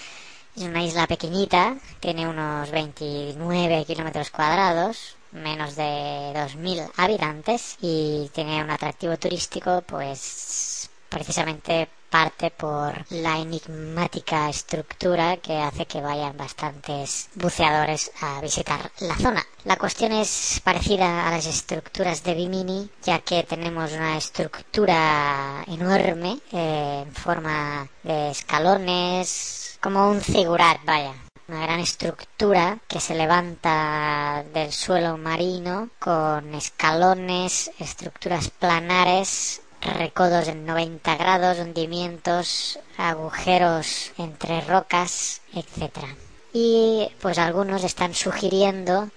Es una isla pequeñita, tiene unos 29 kilómetros cuadrados, menos de 2.000 habitantes y tiene un atractivo turístico, pues precisamente parte por la enigmática estructura que hace que vayan bastantes buceadores a visitar la zona. La cuestión es parecida a las estructuras de Bimini, ya que tenemos una estructura enorme eh, en forma de escalones, como un figurat, vaya, una gran estructura que se levanta del suelo marino con escalones, estructuras planares, recodos en 90 grados, hundimientos, agujeros entre rocas, etc. Y pues algunos están sugiriendo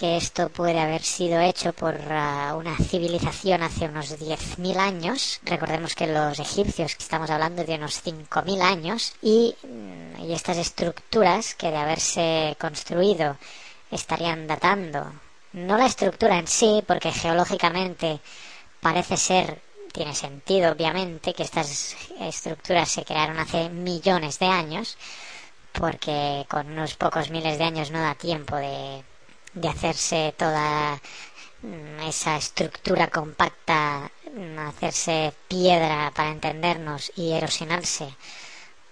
que esto puede haber sido hecho por uh, una civilización hace unos 10.000 años. Recordemos que los egipcios, que estamos hablando de unos 5.000 años, y, y estas estructuras que de haberse construido estarían datando, no la estructura en sí, porque geológicamente parece ser tiene sentido, obviamente, que estas estructuras se crearon hace millones de años, porque con unos pocos miles de años no da tiempo de, de hacerse toda esa estructura compacta, hacerse piedra para entendernos y erosionarse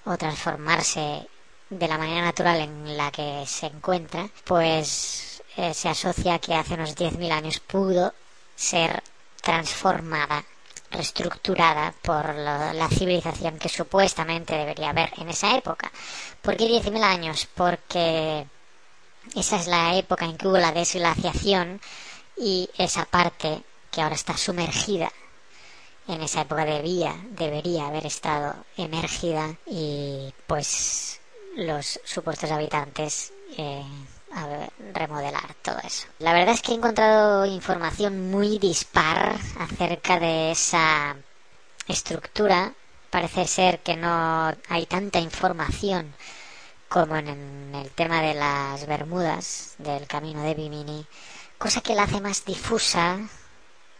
o transformarse de la manera natural en la que se encuentra, pues eh, se asocia que hace unos 10.000 años pudo ser transformada reestructurada por lo, la civilización que supuestamente debería haber en esa época. ¿Por qué 10.000 años? Porque esa es la época en que hubo la desglaciación y esa parte que ahora está sumergida en esa época debía, debería haber estado emergida y pues los supuestos habitantes eh, a remodelar todo eso. La verdad es que he encontrado información muy dispar acerca de esa estructura. Parece ser que no hay tanta información como en el tema de las Bermudas del camino de Bimini, cosa que la hace más difusa,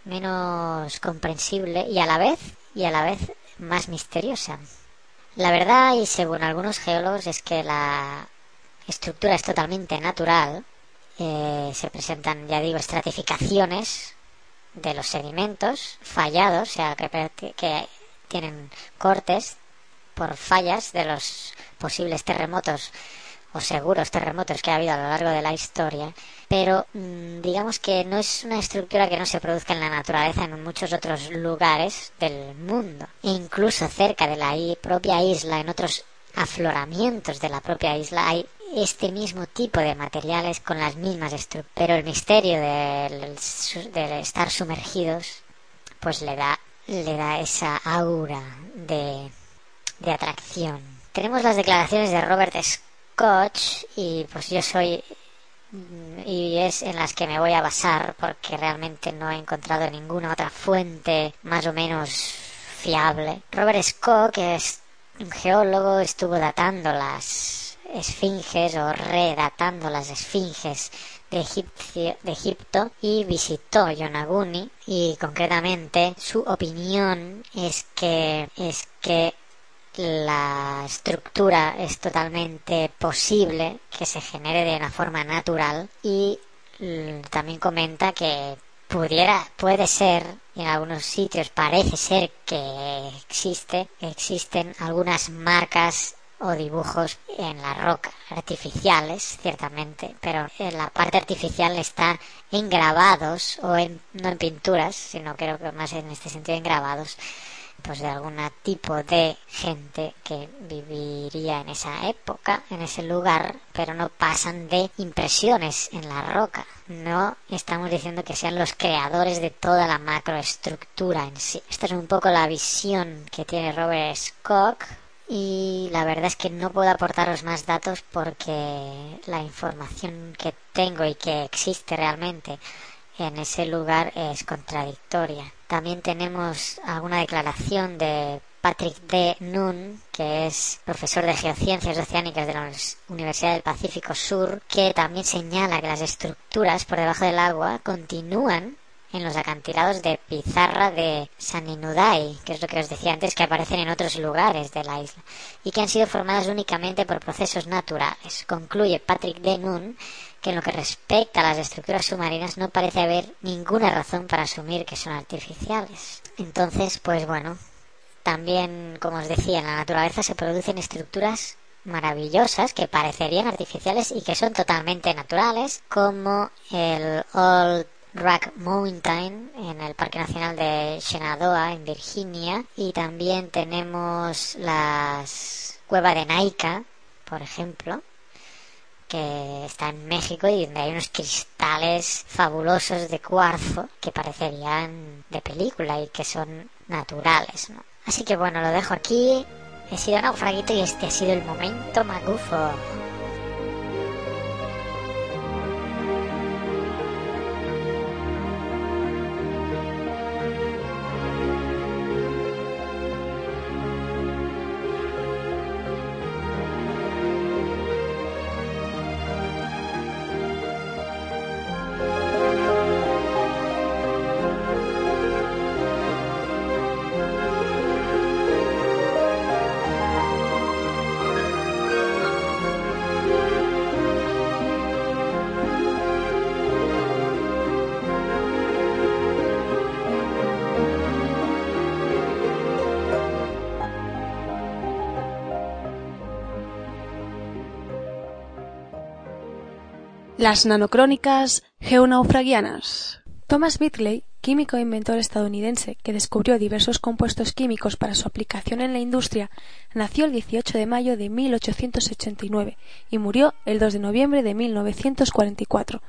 menos comprensible y a la vez y a la vez más misteriosa. La verdad y según algunos geólogos es que la estructura es totalmente natural. Eh, se presentan, ya digo, estratificaciones de los sedimentos fallados, o sea, que, que tienen cortes por fallas de los posibles terremotos o seguros terremotos que ha habido a lo largo de la historia, pero mmm, digamos que no es una estructura que no se produzca en la naturaleza en muchos otros lugares del mundo, e incluso cerca de la propia isla, en otros afloramientos de la propia isla hay este mismo tipo de materiales con las mismas estructuras, pero el misterio del, del estar sumergidos pues le da le da esa aura de, de atracción. Tenemos las declaraciones de Robert Scott y pues yo soy y es en las que me voy a basar porque realmente no he encontrado ninguna otra fuente más o menos fiable. Robert Scott, que es un geólogo, estuvo datando las esfinges o redatando las esfinges de, de Egipto y visitó Yonaguni y concretamente su opinión es que es que la estructura es totalmente posible que se genere de una forma natural y mm, también comenta que pudiera puede ser en algunos sitios parece ser que existe existen algunas marcas o dibujos en la roca artificiales ciertamente pero en la parte artificial está en grabados o en, no en pinturas sino creo que más en este sentido en grabados pues de algún tipo de gente que viviría en esa época, en ese lugar, pero no pasan de impresiones en la roca. No estamos diciendo que sean los creadores de toda la macroestructura en sí. Esta es un poco la visión que tiene Robert Scott y la verdad es que no puedo aportaros más datos porque la información que tengo y que existe realmente en ese lugar es contradictoria. También tenemos alguna declaración de Patrick D. Nunn, que es profesor de Geociencias Oceánicas de la Universidad del Pacífico Sur, que también señala que las estructuras por debajo del agua continúan en los acantilados de pizarra de Saninudai, que es lo que os decía antes, que aparecen en otros lugares de la isla, y que han sido formadas únicamente por procesos naturales. Concluye Patrick D. Nunn que en lo que respecta a las estructuras submarinas no parece haber ninguna razón para asumir que son artificiales. Entonces, pues bueno, también, como os decía, en la naturaleza se producen estructuras maravillosas que parecerían artificiales y que son totalmente naturales, como el Old Rock Mountain en el Parque Nacional de Shenandoah en Virginia y también tenemos las cuevas de Naica, por ejemplo, que está en México y donde hay unos cristales fabulosos de cuarzo que parecerían de película y que son naturales, ¿no? Así que bueno, lo dejo aquí. He sido naufraguito y este ha sido el momento magufo. Las nanocrónicas geonaufragianas. Thomas Whitley, químico e inventor estadounidense que descubrió diversos compuestos químicos para su aplicación en la industria, nació el 18 de mayo de 1889 y murió el 2 de noviembre de 1944.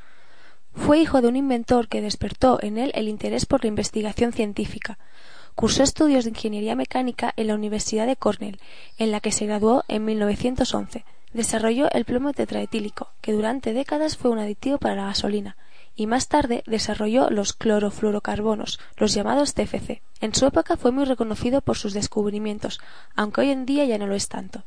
Fue hijo de un inventor que despertó en él el interés por la investigación científica. Cursó estudios de ingeniería mecánica en la Universidad de Cornell, en la que se graduó en 1911 Desarrolló el plomo tetraetílico, que durante décadas fue un aditivo para la gasolina, y más tarde desarrolló los clorofluorocarbonos, los llamados TFC. En su época fue muy reconocido por sus descubrimientos, aunque hoy en día ya no lo es tanto.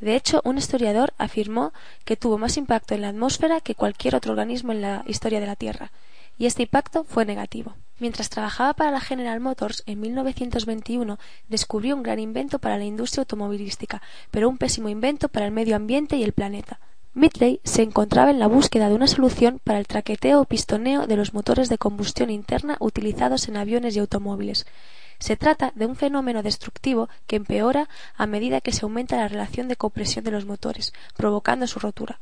De hecho, un historiador afirmó que tuvo más impacto en la atmósfera que cualquier otro organismo en la historia de la Tierra, y este impacto fue negativo. Mientras trabajaba para la General Motors, en 1921 descubrió un gran invento para la industria automovilística, pero un pésimo invento para el medio ambiente y el planeta. Midley se encontraba en la búsqueda de una solución para el traqueteo o pistoneo de los motores de combustión interna utilizados en aviones y automóviles. Se trata de un fenómeno destructivo que empeora a medida que se aumenta la relación de compresión de los motores, provocando su rotura.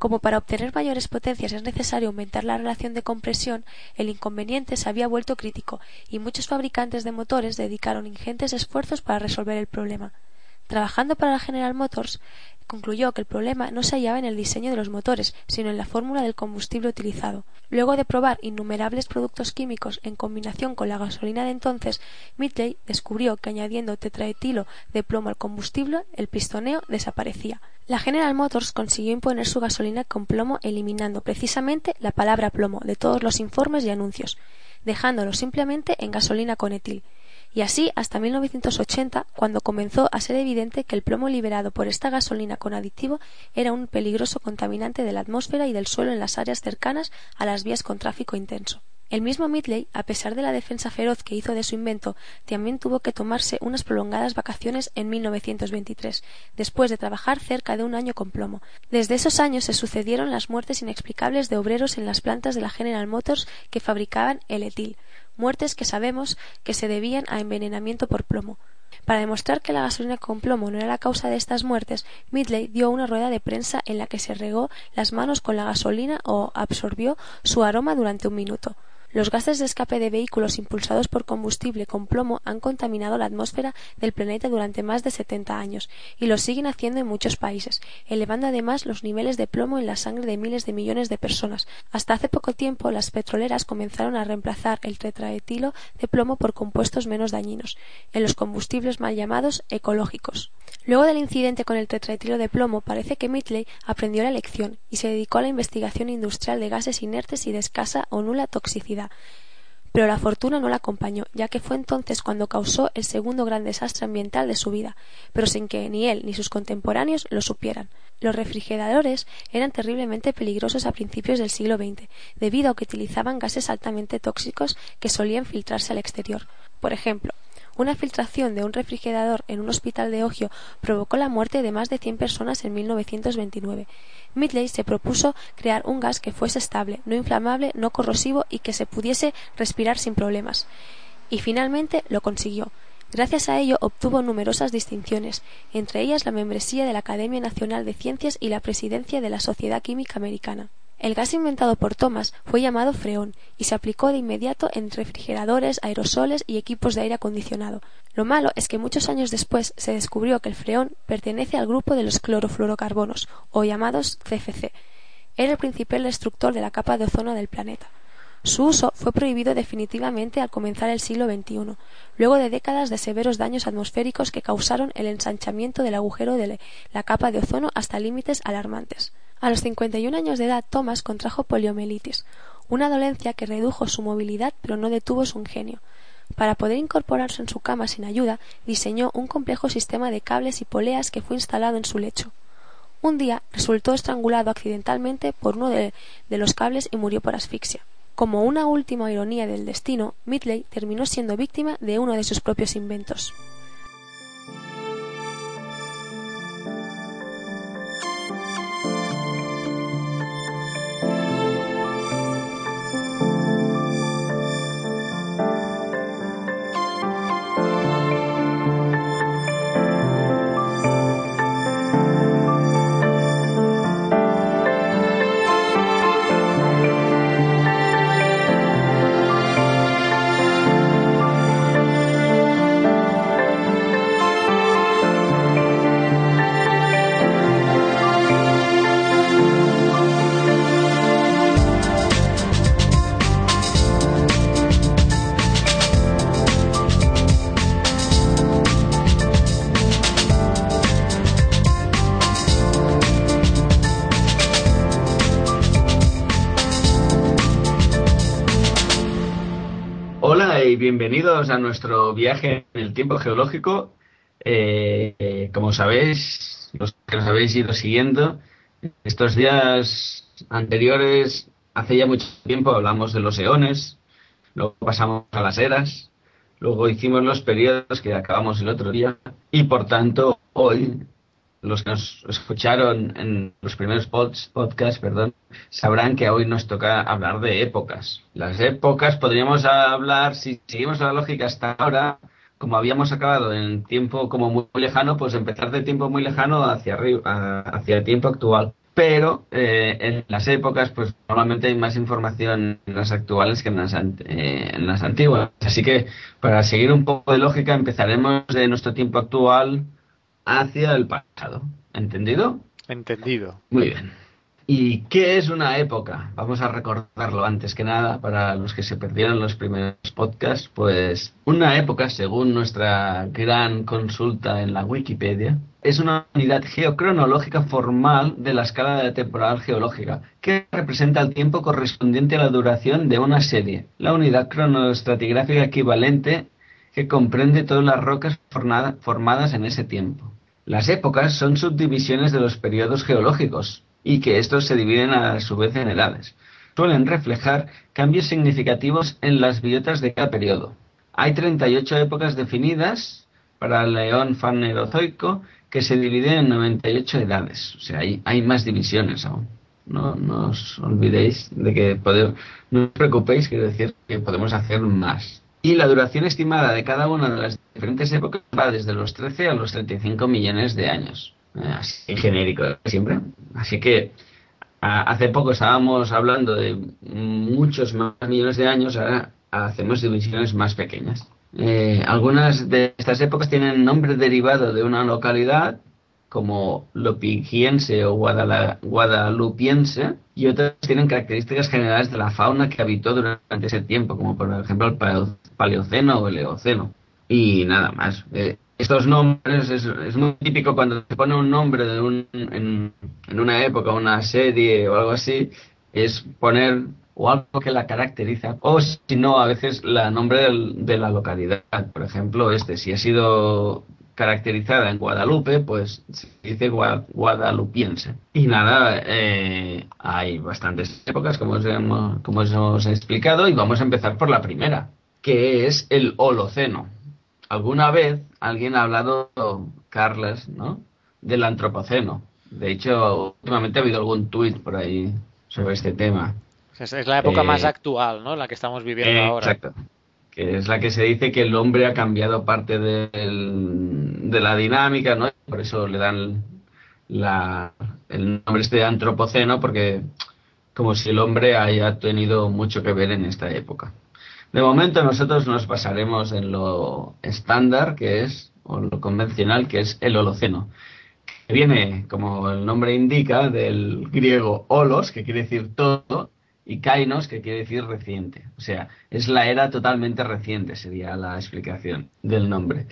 Como para obtener mayores potencias es necesario aumentar la relación de compresión, el inconveniente se había vuelto crítico y muchos fabricantes de motores dedicaron ingentes esfuerzos para resolver el problema. Trabajando para la General Motors, concluyó que el problema no se hallaba en el diseño de los motores, sino en la fórmula del combustible utilizado. Luego de probar innumerables productos químicos en combinación con la gasolina de entonces, Midley descubrió que añadiendo tetraetilo de plomo al combustible, el pistoneo desaparecía. La General Motors consiguió imponer su gasolina con plomo eliminando precisamente la palabra plomo de todos los informes y anuncios, dejándolo simplemente en gasolina con etil, y así hasta 1980, cuando comenzó a ser evidente que el plomo liberado por esta gasolina con aditivo era un peligroso contaminante de la atmósfera y del suelo en las áreas cercanas a las vías con tráfico intenso. El mismo Midley, a pesar de la defensa feroz que hizo de su invento, también tuvo que tomarse unas prolongadas vacaciones en 1923, después de trabajar cerca de un año con plomo. Desde esos años se sucedieron las muertes inexplicables de obreros en las plantas de la General Motors que fabricaban el etil, muertes que sabemos que se debían a envenenamiento por plomo. Para demostrar que la gasolina con plomo no era la causa de estas muertes, Midley dio una rueda de prensa en la que se regó las manos con la gasolina o absorbió su aroma durante un minuto. Los gases de escape de vehículos impulsados por combustible con plomo han contaminado la atmósfera del planeta durante más de 70 años y lo siguen haciendo en muchos países, elevando además los niveles de plomo en la sangre de miles de millones de personas. Hasta hace poco tiempo las petroleras comenzaron a reemplazar el tetraetilo de plomo por compuestos menos dañinos, en los combustibles mal llamados ecológicos. Luego del incidente con el tetraetilo de plomo, parece que Mitley aprendió la lección y se dedicó a la investigación industrial de gases inertes y de escasa o nula toxicidad. Pero la fortuna no la acompañó, ya que fue entonces cuando causó el segundo gran desastre ambiental de su vida, pero sin que ni él ni sus contemporáneos lo supieran. Los refrigeradores eran terriblemente peligrosos a principios del siglo XX, debido a que utilizaban gases altamente tóxicos que solían filtrarse al exterior. Por ejemplo, una filtración de un refrigerador en un hospital de Ohio provocó la muerte de más de 100 personas en 1929. Midley se propuso crear un gas que fuese estable, no inflamable, no corrosivo y que se pudiese respirar sin problemas. Y finalmente lo consiguió. Gracias a ello obtuvo numerosas distinciones, entre ellas la membresía de la Academia Nacional de Ciencias y la presidencia de la Sociedad Química Americana. El gas inventado por Thomas fue llamado freón y se aplicó de inmediato en refrigeradores, aerosoles y equipos de aire acondicionado. Lo malo es que muchos años después se descubrió que el freón pertenece al grupo de los clorofluorocarbonos, o llamados CFC. Era el principal destructor de la capa de ozono del planeta. Su uso fue prohibido definitivamente al comenzar el siglo XXI, luego de décadas de severos daños atmosféricos que causaron el ensanchamiento del agujero de la capa de ozono hasta límites alarmantes. A los 51 años de edad, Thomas contrajo poliomielitis, una dolencia que redujo su movilidad pero no detuvo su ingenio. Para poder incorporarse en su cama sin ayuda, diseñó un complejo sistema de cables y poleas que fue instalado en su lecho. Un día resultó estrangulado accidentalmente por uno de, de los cables y murió por asfixia. Como una última ironía del destino, Midley terminó siendo víctima de uno de sus propios inventos. A nuestro viaje en el tiempo geológico. Eh, como sabéis, los que nos habéis ido siguiendo, estos días anteriores, hace ya mucho tiempo, hablamos de los eones, luego pasamos a las eras, luego hicimos los periodos que acabamos el otro día, y por tanto, hoy los que nos escucharon en los primeros podcasts, perdón, sabrán que hoy nos toca hablar de épocas. Las épocas podríamos hablar, si seguimos la lógica hasta ahora, como habíamos acabado en tiempo como muy lejano, pues empezar de tiempo muy lejano hacia arriba, hacia el tiempo actual. Pero eh, en las épocas, pues normalmente hay más información en las actuales que en las, eh, en las antiguas. Así que para seguir un poco de lógica, empezaremos de nuestro tiempo actual hacia el pasado. ¿Entendido? Entendido. Muy bien. ¿Y qué es una época? Vamos a recordarlo antes que nada para los que se perdieron los primeros podcasts. Pues una época, según nuestra gran consulta en la Wikipedia, es una unidad geocronológica formal de la escala temporal geológica, que representa el tiempo correspondiente a la duración de una serie, la unidad cronoestratigráfica equivalente que comprende todas las rocas formadas en ese tiempo. Las épocas son subdivisiones de los periodos geológicos, y que estos se dividen a su vez en edades. Suelen reflejar cambios significativos en las biotas de cada periodo. Hay 38 épocas definidas para el león fanerozoico que se dividen en 98 edades. O sea, hay, hay más divisiones aún. No, no, os olvidéis de que podemos, no os preocupéis, quiero decir que podemos hacer más. Y la duración estimada de cada una de las diferentes épocas va desde los 13 a los 35 millones de años. Eh, así genérico siempre. Así que hace poco estábamos hablando de muchos más millones de años, ahora hacemos divisiones más pequeñas. Eh, algunas de estas épocas tienen nombre derivado de una localidad, como Lopigiense o Guadalupiense, y otras tienen características generales de la fauna que habitó durante ese tiempo, como por ejemplo el Paleoceno o Eoceno. Y nada más. Eh, estos nombres es, muy típico cuando se pone un nombre de un, en, una época, una serie o algo así, es poner o algo que la caracteriza, o si no, a veces la nombre de la localidad. Por ejemplo, este, si ha sido caracterizada en Guadalupe, pues se dice guadalupiense. Y nada, eh, hay bastantes épocas, como os, hemos, como os hemos explicado, y vamos a empezar por la primera, que es el Holoceno alguna vez alguien ha hablado, Carles, ¿no? Del antropoceno. De hecho, últimamente ha habido algún tuit por ahí sobre este tema. Es, la época más eh, actual, ¿no? La que estamos viviendo eh, ahora. Exacto. Que es la que se dice que el hombre ha cambiado parte de la dinámica, ¿no? Por eso le dan la, el nombre este de antropoceno, porque como si el hombre haya tenido mucho que ver en esta época. De momento nosotros nos basaremos en lo estándar que es, o lo convencional que es el Holoceno, que viene, como el nombre indica, del griego holos, que quiere decir todo, y kainos, que quiere decir reciente. O sea, es la era totalmente reciente, sería la explicación del nombre.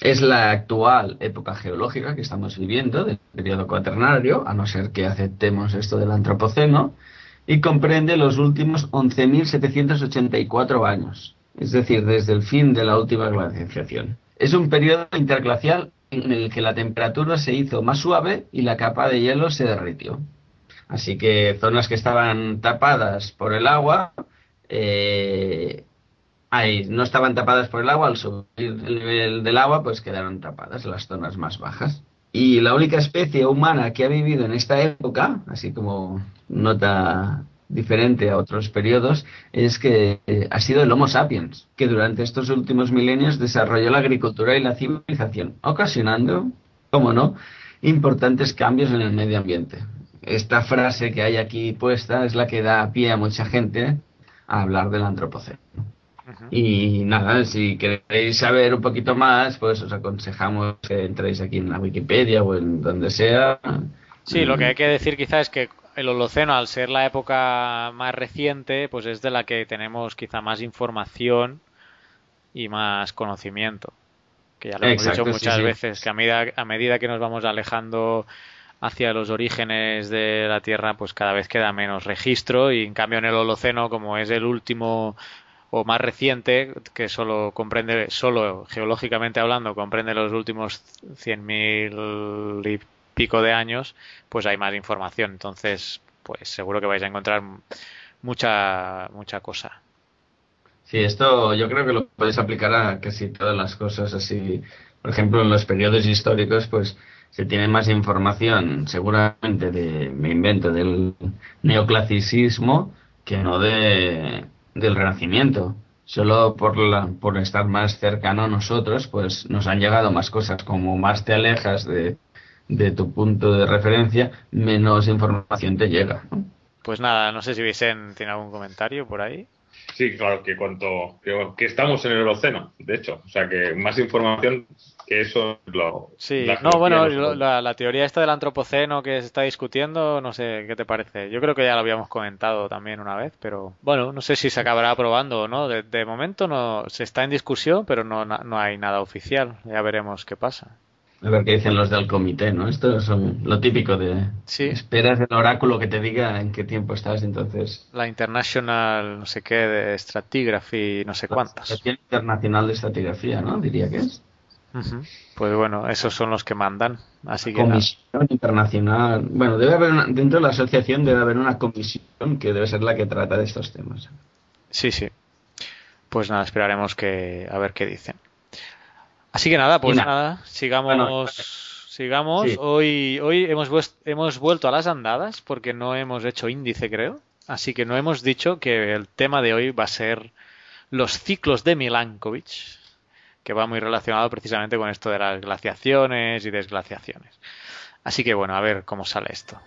Es la actual época geológica que estamos viviendo, del periodo cuaternario, a no ser que aceptemos esto del antropoceno, y comprende los últimos 11.784 años, es decir, desde el fin de la última glaciación. Es un periodo interglacial en el que la temperatura se hizo más suave y la capa de hielo se derritió. Así que zonas que estaban tapadas por el agua, eh, no estaban tapadas por el agua, al subir el nivel del agua, pues quedaron tapadas las zonas más bajas. Y la única especie humana que ha vivido en esta época, así como nota diferente a otros periodos, es que eh, ha sido el Homo sapiens, que durante estos últimos milenios desarrolló la agricultura y la civilización, ocasionando, como no, importantes cambios en el medio ambiente. Esta frase que hay aquí puesta es la que da pie a mucha gente a hablar del antropoceno. Y nada, si queréis saber un poquito más, pues os aconsejamos que entréis aquí en la Wikipedia o en donde sea. Sí, lo que hay que decir quizá es que el Holoceno, al ser la época más reciente, pues es de la que tenemos quizá más información y más conocimiento. Que ya lo hemos dicho muchas veces, que a medida, a medida que nos vamos alejando hacia los orígenes de la Tierra, pues cada vez queda menos registro y en cambio en el Holoceno, como es el último o más reciente, que solo comprende, solo geológicamente hablando, comprende los últimos 100.000 y pico de años, pues hay más información. Entonces, pues seguro que vais a encontrar mucha, mucha cosa. Sí, esto yo creo que lo podéis aplicar a casi todas las cosas así. Por ejemplo, en los periodos históricos, pues se tiene más información seguramente de, me invento, del neoclasicismo que no de del Renacimiento. Solo por, la, por estar más cercano a nosotros, pues nos han llegado más cosas. Como más te alejas de, de tu punto de referencia, menos información te llega. Pues nada, no sé si Vicente tiene algún comentario por ahí. Sí, claro, que cuanto que, que estamos en el Holoceno, de hecho, o sea que más información que eso lo. Sí, la no, bueno, lo- la, la teoría esta del antropoceno que se está discutiendo, no sé qué te parece. Yo creo que ya lo habíamos comentado también una vez, pero bueno, no sé si se acabará aprobando o no. De, de momento no se está en discusión, pero no, na- no hay nada oficial. Ya veremos qué pasa. A ver qué dicen los del comité, ¿no? Esto son lo típico de... Sí. Esperas el oráculo que te diga en qué tiempo estás, entonces... La International, no sé qué, de Stratigraphy, no sé cuántas. Asociación Internacional de Estratigrafía, ¿no? Diría que es. Pues bueno, esos son los que mandan. Así que nada. Comisión Internacional... Bueno, debe haber una- dentro de la asociación debe haber una comisión que debe ser la que trata de estos temas. Sí, sí. Pues nada, esperaremos que a ver qué dicen. Así que nada, pues nada. nada, sigamos, Bueno, sigamos. sí. Hoy, hoy hemos, hemos vuelto a las andadas porque no hemos hecho índice, creo. Así que no hemos dicho que el tema de hoy va a ser los ciclos de Milankovitch, que va muy relacionado precisamente con esto de las glaciaciones y desglaciaciones. Así que bueno, a ver cómo sale esto.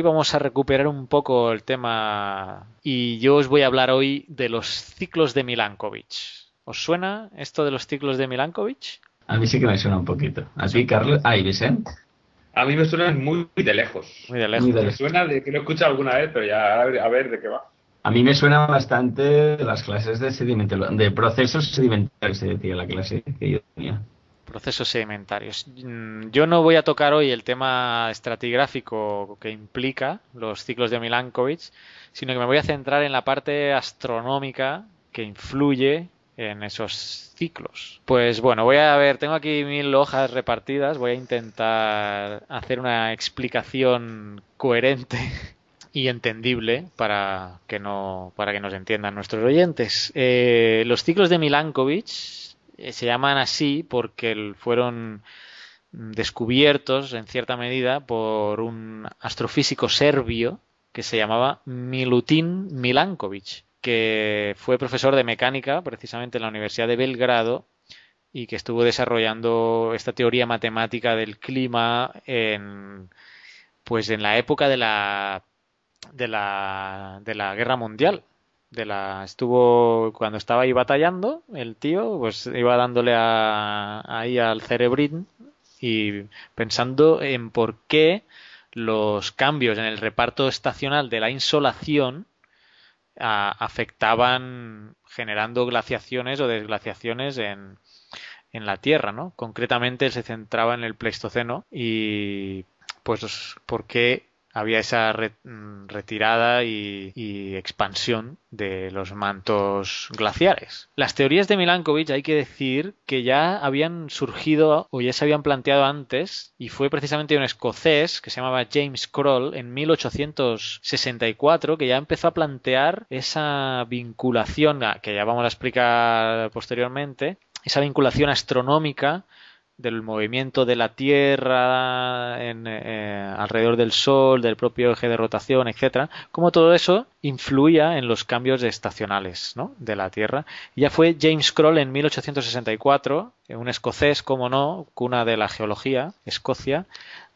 Hoy vamos a recuperar un poco el tema y yo os voy a hablar hoy de los ciclos de Milankovitch. ¿Os suena esto de los ciclos de Milankovitch? A mí sí que me suena un poquito. ¿A ti, Carlos? Ah, ¿y Vicente? A mí me suena muy, de lejos. Muy de lejos. Muy de Me suena de que lo he escuchado alguna vez, pero ya a ver, a ver de qué va. A mí me suena bastante las clases de sedimento, de procesos sedimentarios, se decía la clase que yo tenía. Procesos sedimentarios. Mm, Yo no voy a tocar hoy el tema estratigráfico que implica los ciclos de Milankovitch, sino que me voy a centrar en la parte astronómica que influye en esos ciclos. Pues bueno, voy a ver, tengo aquí mil hojas repartidas, voy a intentar hacer una explicación coherente [LAUGHS] y entendible para que no para que nos entiendan nuestros oyentes. Eh, los ciclos de Milankovitch se llaman así porque fueron mm, descubiertos en cierta medida por un astrofísico serbio que se llamaba Milutin Milankovic, que fue profesor de mecánica precisamente en la Universidad de Belgrado y que estuvo desarrollando esta teoría matemática del clima en pues en la época de la de la de la guerra mundial de la estuvo cuando estaba ahí batallando el tío pues iba dándole a- ahí al cerebrín y pensando en por qué los cambios en el reparto estacional de la insolación afectaban generando glaciaciones o desglaciaciones en, en la Tierra, ¿no? Concretamente se centraba en el Pleistoceno y pues por qué había esa mm, retirada y, y expansión de los mantos glaciares. Las teorías de Milankovitch hay que decir que ya habían surgido o ya se habían planteado antes y fue precisamente un escocés que se llamaba James Kroll en 1864 que ya empezó a plantear esa vinculación ah, que ya vamos a explicar posteriormente, esa vinculación astronómica del movimiento de la Tierra en, eh, alrededor del Sol, del propio eje de rotación, etcétera, cómo todo eso influía en los cambios estacionales de la Tierra. Ya fue James Kroll en 1864, un escocés, como no, cuna de la geología, Escocia,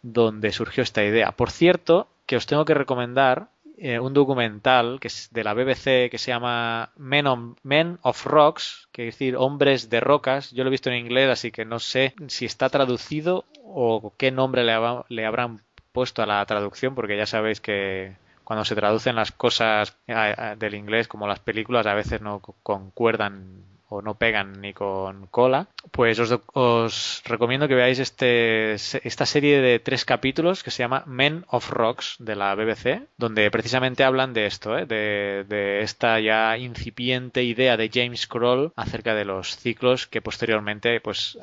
donde surgió esta idea. Por cierto, que os tengo que recomendar eh, un documental que es de la BBC que se llama Men, Men of Rocks, que es decir, hombres de rocas. Yo lo he visto en inglés, así que no sé si está traducido o qué nombre le, le habrán puesto a la traducción, porque ya sabéis que cuando se traducen las cosas eh, eh, del inglés, como las películas, a veces no co- concuerdan o no pegan ni con cola, pues os, recomiendo que veáis este, esta serie de tres capítulos que se llama Men of Rocks de la BBC, donde precisamente hablan de esto, ¿eh? de, esta ya incipiente idea de James Kroll acerca de los ciclos que posteriormente pues,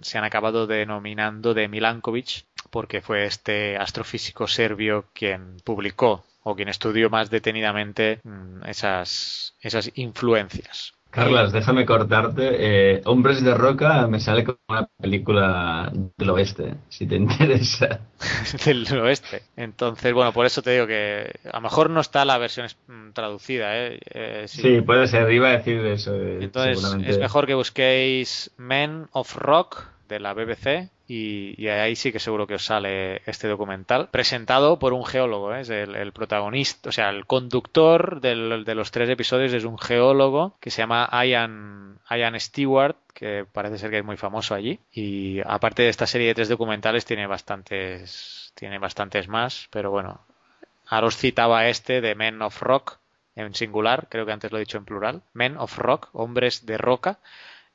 se han acabado denominando de Milankovitch porque fue este astrofísico serbio quien publicó o quien estudió más detenidamente mm, esas, esas influencias. Carlas, déjame cortarte. Eh, Hombres de Roca me sale como una película del oeste, si te [LAUGHS] interesa. [LAUGHS] del oeste. Entonces, bueno, por eso te digo que a lo mejor no está la versión mm, traducida. ¿eh? eh sí. puede ser, iba a decir eso. Eh, Entonces, es mejor que busquéis Men of Rock de la BBC y, ahí sí que seguro que os sale este documental, presentado por un geólogo, ¿eh? es el, protagonista, o sea, el conductor del, de los tres episodios es un geólogo que se llama Ian, Ian Stewart, que parece ser que es muy famoso allí, y aparte de esta serie de tres documentales tiene bastantes, tiene bastantes más, pero bueno, ahora citaba este de Men of Rock, en singular, creo que antes lo he dicho en plural, Men of Rock, hombres de roca,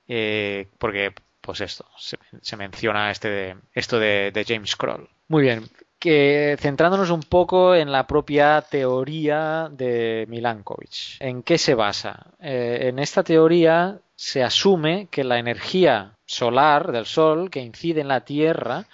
eh, porque pues esto, se, menciona este de, esto de, James Kroll. Muy bien, que centrándonos un poco en la propia teoría de Milankovitch. ¿En qué se basa? Eh, en esta teoría se asume que la energía solar del Sol que incide en la Tierra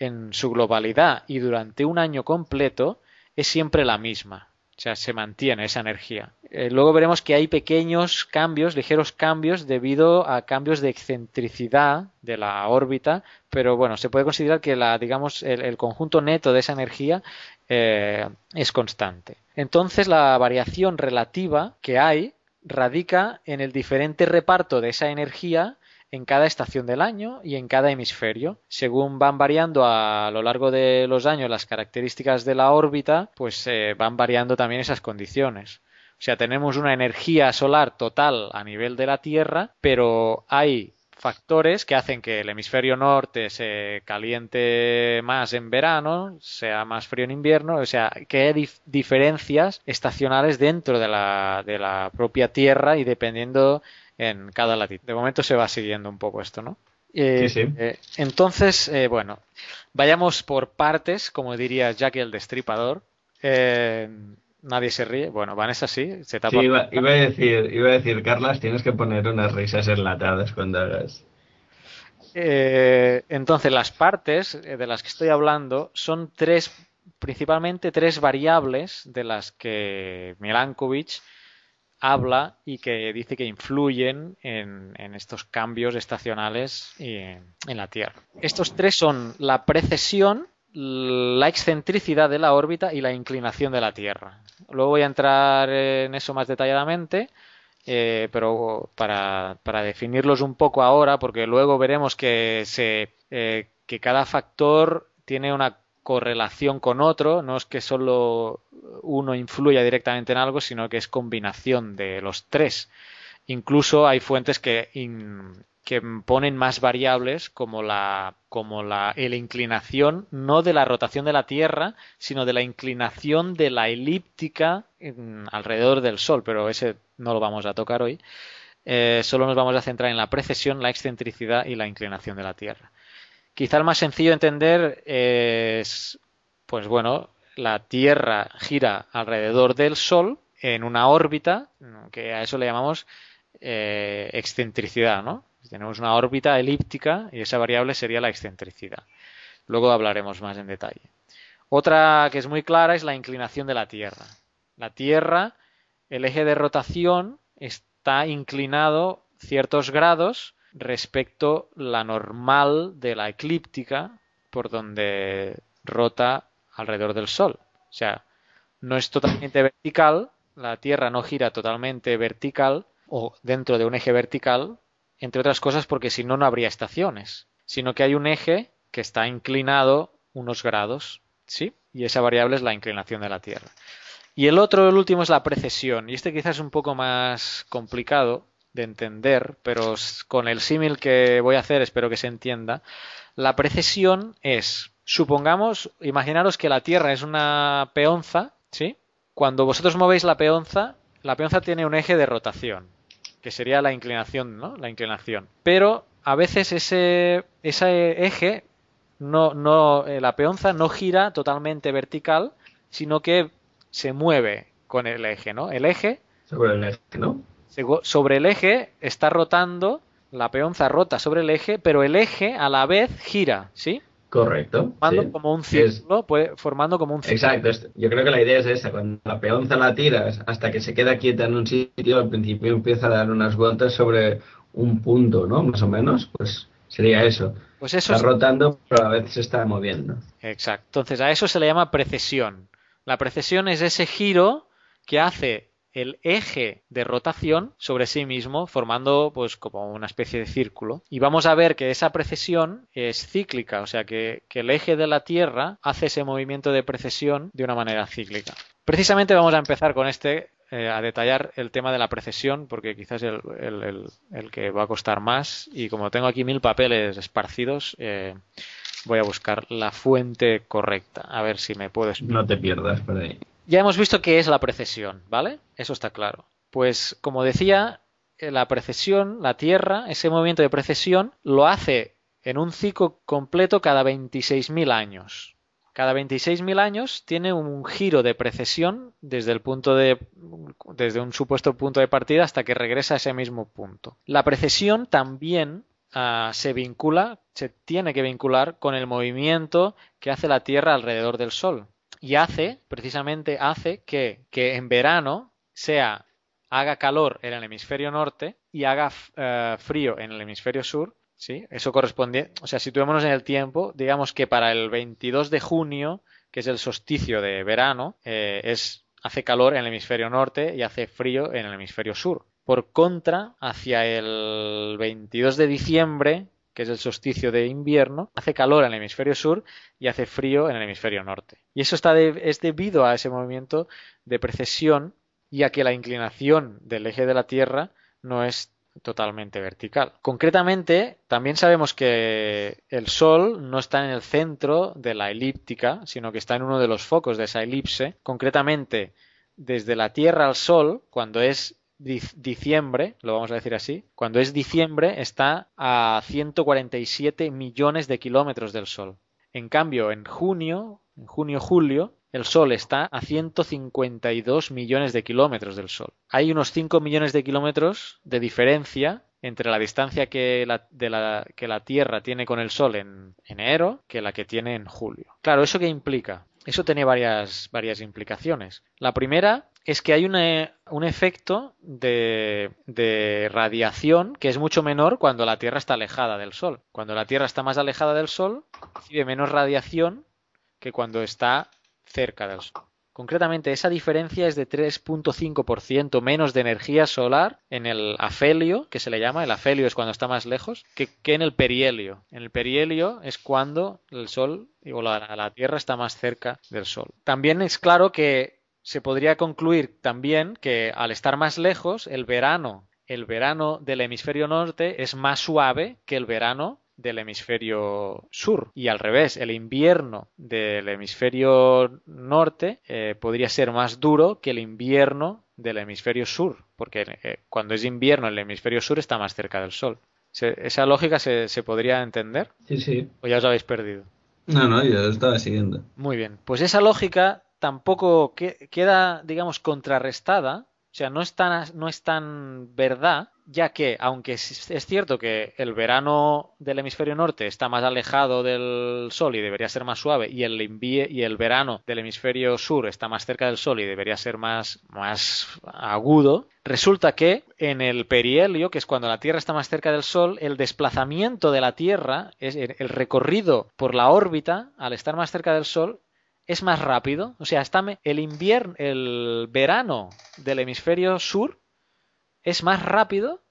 en su globalidad y durante un año completo es siempre la misma. O sea, se mantiene esa energía. Eh, luego veremos que hay pequeños cambios, ligeros cambios, debido a cambios de excentricidad de la órbita, pero bueno, se puede considerar que la, digamos, el, conjunto neto de esa energía eh, es constante. Entonces, la variación relativa que hay radica en el diferente reparto de esa energía en cada estación del año y en cada hemisferio. Según van variando a lo largo de los años las características de la órbita, pues eh, van variando también esas condiciones. O sea, tenemos una energía solar total a nivel de la Tierra, pero hay factores que hacen que el hemisferio norte se caliente más en verano, sea más frío en invierno, o sea, que hay diferencias estacionales dentro de la, de la propia Tierra y dependiendo en cada latitud. De momento se va siguiendo un poco esto, ¿no? sí, sí. Eh, entonces, eh, bueno, vayamos por partes, como diría Jack el Destripador. Eh, nadie se ríe. Bueno, Vanessa sí, se tapa. Sí, iba, iba, a decir, iba a decir, Carlas, tienes que poner unas risas enlatadas cuando hagas. entonces, las partes de las que estoy hablando son tres, principalmente tres variables de las que Milankovitch habla y que dice que influyen en, estos cambios estacionales en la Tierra. Estos tres son la precesión, la excentricidad de la órbita y la inclinación de la Tierra. Luego voy a entrar en eso más detalladamente, eh, pero para, definirlos un poco ahora, porque luego veremos que, eh, que cada factor tiene una correlación con otro, no es que solo uno influya directamente en algo, sino que es combinación de los tres. Incluso hay fuentes que, ponen más variables como la, inclinación no de la rotación de la Tierra, sino de la inclinación de la elíptica alrededor del Sol, pero ese no lo vamos a tocar hoy. Eh, solo nos vamos a centrar en la precesión, la excentricidad y la inclinación de la Tierra. Quizá el más sencillo de entender es, pues bueno, la Tierra gira alrededor del Sol en una órbita, que a eso le llamamos eh, excentricidad, ¿no? Tenemos una órbita elíptica y esa variable sería la excentricidad. Luego hablaremos más en detalle. Otra que es muy clara es la inclinación de la Tierra. La Tierra, el eje de rotación está inclinado ciertos grados respecto la normal de la eclíptica por donde rota alrededor del Sol. O sea, no es totalmente vertical, la Tierra no gira totalmente vertical o dentro de un eje vertical, entre otras cosas porque si no, no habría estaciones, sino que hay un eje que está inclinado unos grados, ¿sí? Y esa variable es la inclinación de la Tierra. Y el otro, el último, es la precesión. Y este quizás es un poco más complicado de entender, pero con el símil que voy a hacer espero que se entienda. La precesión es, supongamos, imaginaros que la Tierra es una peonza, ¿sí? Cuando vosotros movéis la peonza, la peonza tiene un eje de rotación. que sería la inclinación, ¿no? La inclinación. Pero a veces ese, ese eje, no, no, eh, la peonza no gira totalmente vertical, sino que se mueve con el eje, ¿no? El eje. Sobre el eje, ¿no? Sobre el eje está rotando, la peonza rota sobre el eje, pero el eje a la vez gira, ¿sí? Correcto. Formando como un círculo, formando como un círculo. Exacto. Yo creo que la idea es esa. Cuando la peonza la tiras hasta que se queda quieta en un sitio, al principio empieza a dar unas vueltas sobre un punto, ¿no? Más o menos. Pues sería eso. Pues eso está rotando, pero a veces se está moviendo. Exacto. Entonces a eso se le llama precesión. La precesión es ese giro que hace el eje de rotación sobre sí mismo, formando pues como una especie de círculo. Y vamos a ver que esa precesión es cíclica, o sea que, el eje de la Tierra hace ese movimiento de precesión de una manera cíclica. Precisamente vamos a empezar con este, eh, a detallar el tema de la precesión, porque quizás es el, que va a costar más. Y como tengo aquí mil papeles esparcidos, eh, voy a buscar la fuente correcta. A ver si me puedes. No te pierdas por ahí. Ya hemos visto qué es la precesión, ¿vale? Eso está claro. Pues como decía, eh, la precesión, la Tierra, ese movimiento de precesión, lo hace en un ciclo completo cada 26.000 años. Cada 26.000 años tiene un giro de precesión desde el punto de desde un supuesto punto de partida hasta que regresa a ese mismo punto. La precesión también ah, se vincula, se tiene que vincular con el movimiento que hace la Tierra alrededor del Sol y hace, precisamente hace que, en verano sea haga calor en el hemisferio norte y haga eh, frío en el hemisferio sur, ¿sí? Eso corresponde, o sea, situémonos en el tiempo, digamos que para el 22 de junio, que es el solsticio de verano, eh, es hace calor en el hemisferio norte y hace frío en el hemisferio sur. Por contra, hacia el 22 de diciembre, que es el solsticio de invierno, hace calor en el hemisferio sur y hace frío en el hemisferio norte. Y eso está es debido a ese movimiento de precesión y a que la inclinación del eje de la Tierra no es totalmente vertical. Concretamente, también sabemos que el Sol no está en el centro de la elíptica, sino que está en uno de los focos de esa elipse. Concretamente, desde la Tierra al Sol, cuando es diciembre, lo vamos a decir así, cuando es diciembre está a 147 millones de kilómetros del Sol. En cambio, en junio, en junio-julio, el Sol está a 152 millones de kilómetros del Sol. Hay unos 5 millones de kilómetros de diferencia entre la distancia que la, de la, que la Tierra tiene con el Sol en enero que la que tiene en julio. Claro, ¿eso qué implica? Eso tiene varias, varias implicaciones. La primera es que hay un efecto de, de, radiación que es mucho menor cuando la Tierra está alejada del Sol. Cuando la Tierra está más alejada del Sol, recibe menos radiación que cuando está cerca del Sol. Concretamente, esa diferencia es de 3.5% menos de energía solar en el afelio, que se le llama, el afelio es cuando está más lejos, que, en el perihelio. En el perihelio es cuando el Sol o la, la Tierra está más cerca del Sol. También es claro que se podría concluir también que al estar más lejos, el verano, el verano del hemisferio norte es más suave que el verano del hemisferio sur y al revés, el invierno del hemisferio norte eh, podría ser más duro que el invierno del hemisferio sur, porque eh, cuando es invierno el hemisferio sur está más cerca del sol. ¿Esa lógica se, se, podría entender? Sí, sí. ¿O ya os habéis perdido? No, no, yo estaba siguiendo. Muy bien. Pues esa lógica tampoco queda, digamos, contrarrestada, o sea, no es tan, no es tan verdad, ya que, aunque es cierto que el verano del hemisferio norte está más alejado del Sol y debería ser más suave, y el, y el verano del hemisferio sur está más cerca del Sol y debería ser más, más agudo, resulta que en el perihelio, que es cuando la Tierra está más cerca del Sol, el desplazamiento de la Tierra, es el recorrido por la órbita, al estar más cerca del Sol, es más rápido. O sea, está el invierno, el verano del hemisferio sur es más rápido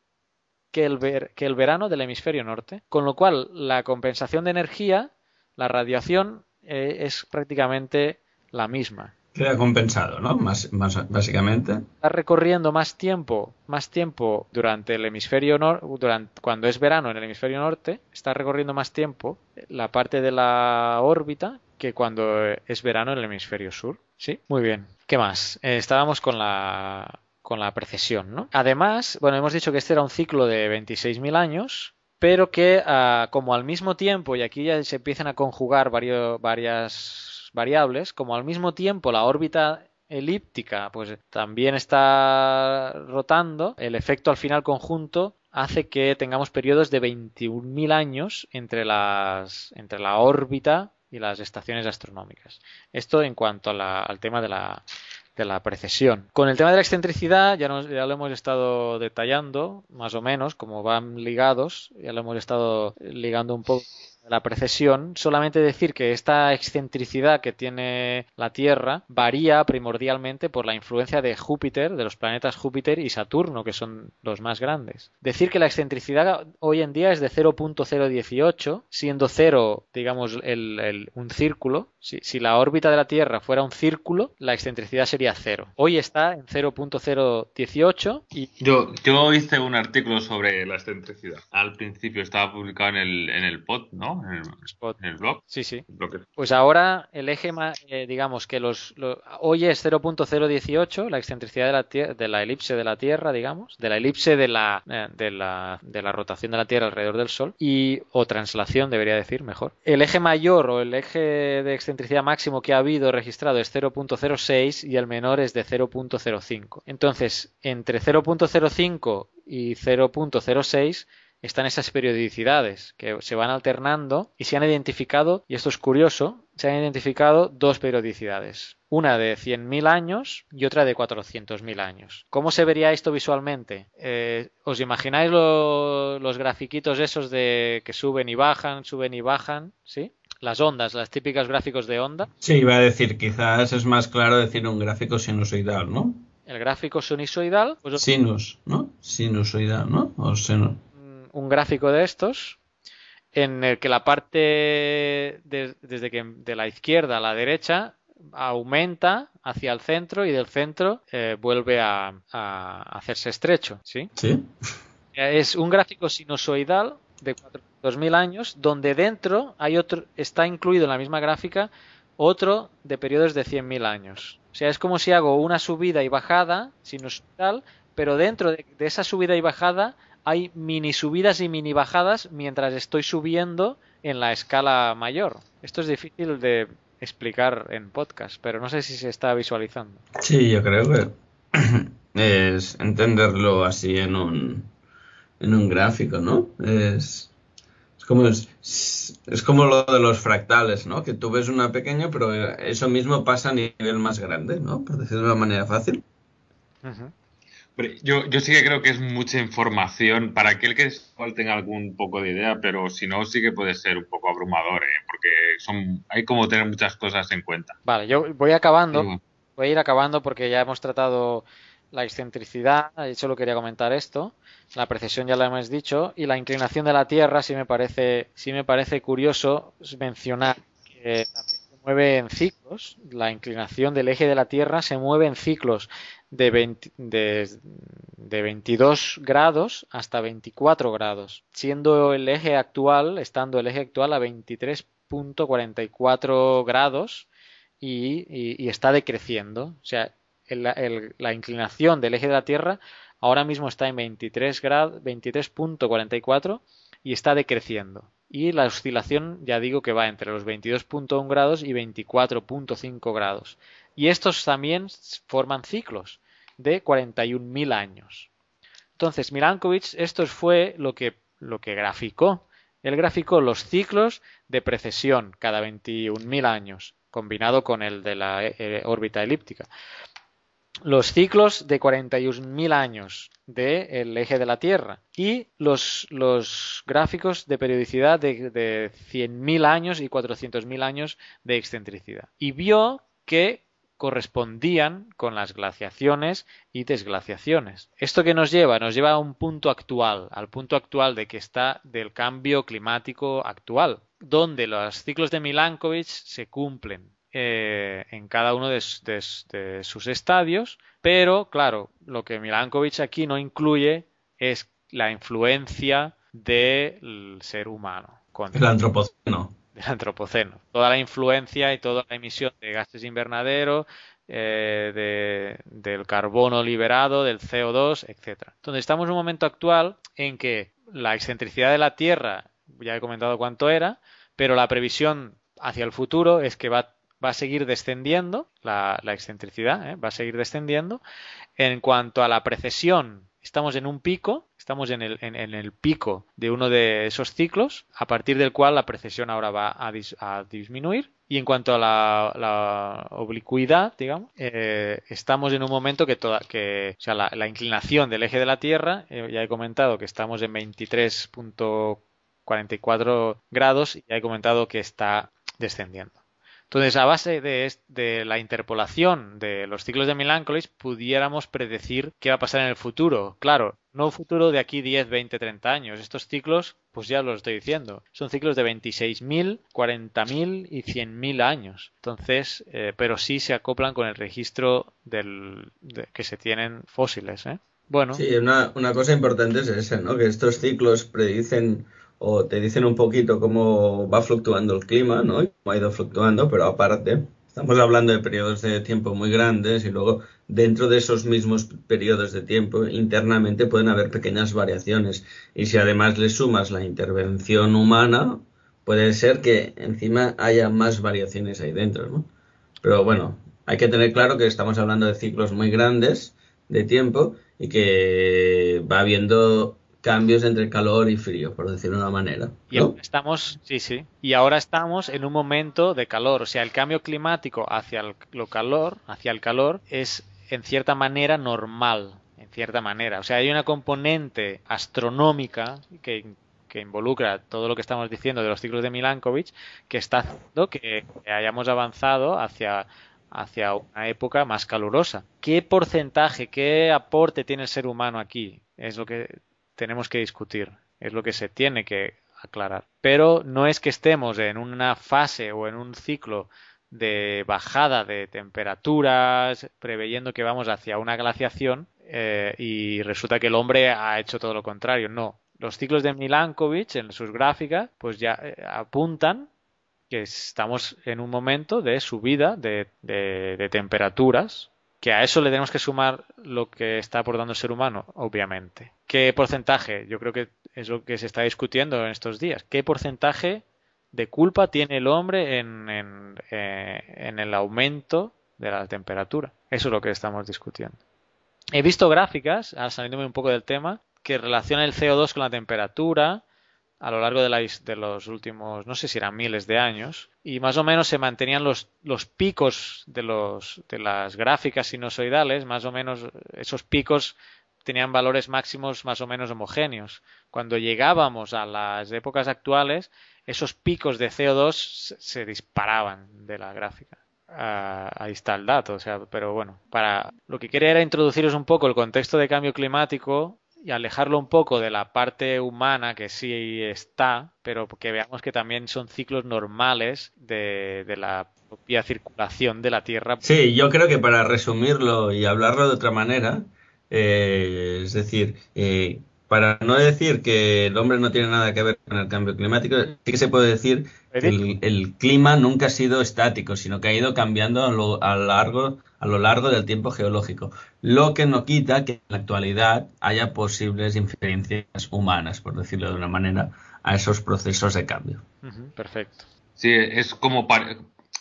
que el, que el verano del hemisferio norte. Con lo cual, la compensación de energía, la radiación, eh, es prácticamente la misma. Queda compensado, ¿no? Más, más, básicamente. Está recorriendo más tiempo, más tiempo durante el hemisferio norte, cuando es verano en el hemisferio norte, está recorriendo más tiempo la parte de la órbita que cuando es verano en el hemisferio sur. Sí, muy bien. ¿Qué más? Eh, estábamos con la con la precesión, ¿no? Además, bueno, hemos dicho que este era un ciclo de 26.000 años, pero que ah, como al mismo tiempo, y aquí ya se empiezan a conjugar varias variables, como al mismo tiempo la órbita elíptica pues también está rotando, el efecto al final conjunto hace que tengamos periodos de 21.000 años entre, las, entre la órbita y las estaciones astronómicas. Esto en cuanto al tema de la, de la precesión. Con el tema de la excentricidad ya, ya lo hemos estado detallando, más o menos, como van ligados, ya lo hemos estado ligando un poco la precesión, solamente decir que esta excentricidad que tiene la Tierra varía primordialmente por la influencia de Júpiter, de los planetas Júpiter y Saturno, que son los más grandes. Decir que la excentricidad hoy en día es de 0.018, siendo 0, digamos, un círculo. Si, la órbita de la Tierra fuera un círculo, la excentricidad sería 0. Hoy está en 0.018 y... Yo, yo hice un artículo sobre la excentricidad. Al principio estaba publicado en el, en el pod, ¿no? El, blog. Sí, sí. Pues ahora el eje, eh, digamos que los, hoy es 0.018, la excentricidad de la, de la elipse de la Tierra, digamos, de la elipse de la, eh, de la, de la rotación de la Tierra alrededor del Sol, y, o translación debería decir mejor. El eje mayor o el eje de excentricidad máximo que ha habido registrado es 0.06 y el menor es de 0.05. Entonces, entre 0.05 y 0.06 están esas periodicidades que se van alternando y se han identificado, y esto es curioso, se han identificado dos periodicidades, una de 100.000 años y otra de 400.000 años. ¿Cómo se vería esto visualmente? Eh, ¿Os imagináis los grafiquitos esos de que suben y bajan, suben y bajan? ¿Sí? Las ondas, las típicas gráficos de onda. Sí, iba a decir, quizás es más claro decir un gráfico sinusoidal, ¿no? El gráfico sinusoidal. Pues... Sinus, ¿no? Sinusoidal, ¿no? O seno un gráfico de estos en el que la parte desde que de la izquierda a la derecha aumenta hacia el centro y del centro eh, vuelve a, hacerse estrecho, ¿sí? Sí. Es un gráfico sinusoidal de 400.000 años donde dentro hay otro está incluido en la misma gráfica otro de periodos de 100.000 años. O sea, es como si hago una subida y bajada sinusoidal, pero dentro de esa subida y bajada hay mini subidas y mini bajadas mientras estoy subiendo en la escala mayor. Esto es difícil de explicar en podcast, pero no sé si se está visualizando. Sí, yo creo que [CLEARS THROAT] es entenderlo así en un, en un gráfico, ¿no? Es, es como es, es, como lo de los fractales, ¿no? Que tú ves una pequeña, pero eso mismo pasa a nivel más grande, ¿no? Por decirlo de una manera fácil. Yo, yo sí que creo que es mucha información. Para aquel que tenga algún poco de idea, pero si no, sí que puede ser un poco abrumador, ¿eh? porque son, hay como tener muchas cosas en cuenta. Vale, yo voy acabando, voy a ir acabando porque ya hemos tratado la excentricidad, solo quería comentar esto, la precesión ya la hemos dicho, y la inclinación de la Tierra sí me parece, sí me parece curioso mencionar que también se mueve en ciclos, la inclinación del eje de la Tierra se mueve en ciclos de, de, 22 grados hasta 24 grados, siendo el eje actual, estando el eje actual a 23.44 grados y, está decreciendo. O sea, la inclinación del eje de la Tierra ahora mismo está en 23 grados, 23.44 y está decreciendo. Y la oscilación, ya digo que va entre los 22.1 grados y 24.5 grados. Y estos también forman ciclos de 41.000 años. Entonces, Milankovitch, esto fue lo que, lo que graficó. Él graficó los ciclos de precesión cada 21.000 años, combinado con el de la eh, órbita elíptica. Los ciclos de 41.000 años del eje de la Tierra y los, los gráficos de periodicidad de, de 100.000 años y 400.000 años de excentricidad. Y vio que correspondían con las glaciaciones y desglaciaciones. ¿Esto que nos lleva? Nos lleva a un punto actual, al punto actual de que está del cambio climático actual, donde los ciclos de Milankovitch se cumplen eh, en cada uno de, sus estadios, pero claro, lo que Milankovitch aquí no incluye es la influencia del ser humano. El antropoceno [LAUGHS] antropoceno. Toda la influencia y toda la emisión de gases invernadero, eh, de- del carbono liberado, del CO2, etcétera. Entonces estamos en un momento actual en que la excentricidad de la Tierra, ya he comentado cuánto era, pero la previsión hacia el futuro es que va, va a seguir descendiendo, la, la excentricidad ¿eh? va a seguir descendiendo. En cuanto a la precesión, estamos en un pico, estamos en el, en- en el pico de uno de esos ciclos, a partir del cual la precesión ahora va a, dis- a disminuir. Y en cuanto a la, oblicuidad, digamos, eh, estamos en un momento que, toda, que o sea, la, la inclinación del eje de la Tierra, eh, ya he comentado que estamos en 23.44 grados y ya he comentado que está descendiendo. Entonces, a base de, de la interpolación de los ciclos de Milancolis, pudiéramos predecir qué va a pasar en el futuro. Claro, no un futuro de aquí 10, 20, 30 años. Estos ciclos, pues ya lo estoy diciendo, son ciclos de 26.000, 40.000 y 100.000 años. Entonces, eh, pero sí se acoplan con el registro del, de- que se tienen fósiles. ¿eh? Bueno, Sí, una, una cosa importante es esa, ¿no? Que estos ciclos predicen o te dicen un poquito cómo va fluctuando el clima, ¿no? Y cómo ha ido fluctuando, pero aparte, estamos hablando de periodos de tiempo muy grandes y luego dentro de esos mismos periodos de tiempo internamente pueden haber pequeñas variaciones. Y si además le sumas la intervención humana, puede ser que encima haya más variaciones ahí dentro, ¿no? Pero bueno, hay que tener claro que estamos hablando de ciclos muy grandes de tiempo y que va habiendo cambios entre calor y frío, por decirlo de una manera. Y ¿no? ahora estamos, sí, sí. Y ahora estamos en un momento de calor. O sea, el cambio climático hacia el, lo calor, hacia el calor, es en cierta manera normal. En cierta manera. O sea, hay una componente astronómica que, que involucra todo lo que estamos diciendo de los ciclos de Milankovitch que está haciendo que hayamos avanzado hacia hacia una época más calurosa. ¿Qué porcentaje, qué aporte tiene el ser humano aquí? Es lo que tenemos que discutir, es lo que se tiene que aclarar. Pero no es que estemos en una fase o en un ciclo de bajada de temperaturas, preveyendo que vamos hacia una glaciación eh, y resulta que el hombre ha hecho todo lo contrario. No. Los ciclos de Milankovitch en sus gráficas pues ya eh, apuntan que estamos en un momento de subida de, de, de temperaturas que a eso le tenemos que sumar lo que está aportando el ser humano, obviamente. ¿Qué porcentaje? Yo creo que es lo que se está discutiendo en estos días. ¿Qué porcentaje de culpa tiene el hombre en, en, eh, en el aumento de la temperatura? Eso es lo que estamos discutiendo. He visto gráficas, ahora saliéndome un poco del tema, que relacionan el CO2 con la temperatura a lo largo de, la, los últimos, no sé si eran miles de años, y más o menos se mantenían los, los picos de, los, de las gráficas sinusoidales, más o menos esos picos tenían valores máximos más o menos homogéneos. Cuando llegábamos a las épocas actuales, esos picos de CO2 se, se disparaban de la gráfica. Uh, ahí está el dato, o sea, pero bueno, para lo que quería era introduciros un poco el contexto de cambio climático y alejarlo un poco de la parte humana que sí está, pero que veamos que también son ciclos normales de, de la propia circulación de la Tierra. Sí, yo creo que para resumirlo y hablarlo de otra manera, eh, es decir, eh, para no decir que el hombre no tiene nada que ver con el cambio climático, sí que se puede decir que el, el clima nunca ha sido estático, sino que ha ido cambiando a lo, a largo, a lo largo del tiempo geológico. Lo que no quita que en la actualidad haya posibles inferencias humanas, por decirlo de una manera, a esos procesos de cambio. Uh -huh, perfecto. Sí, es como,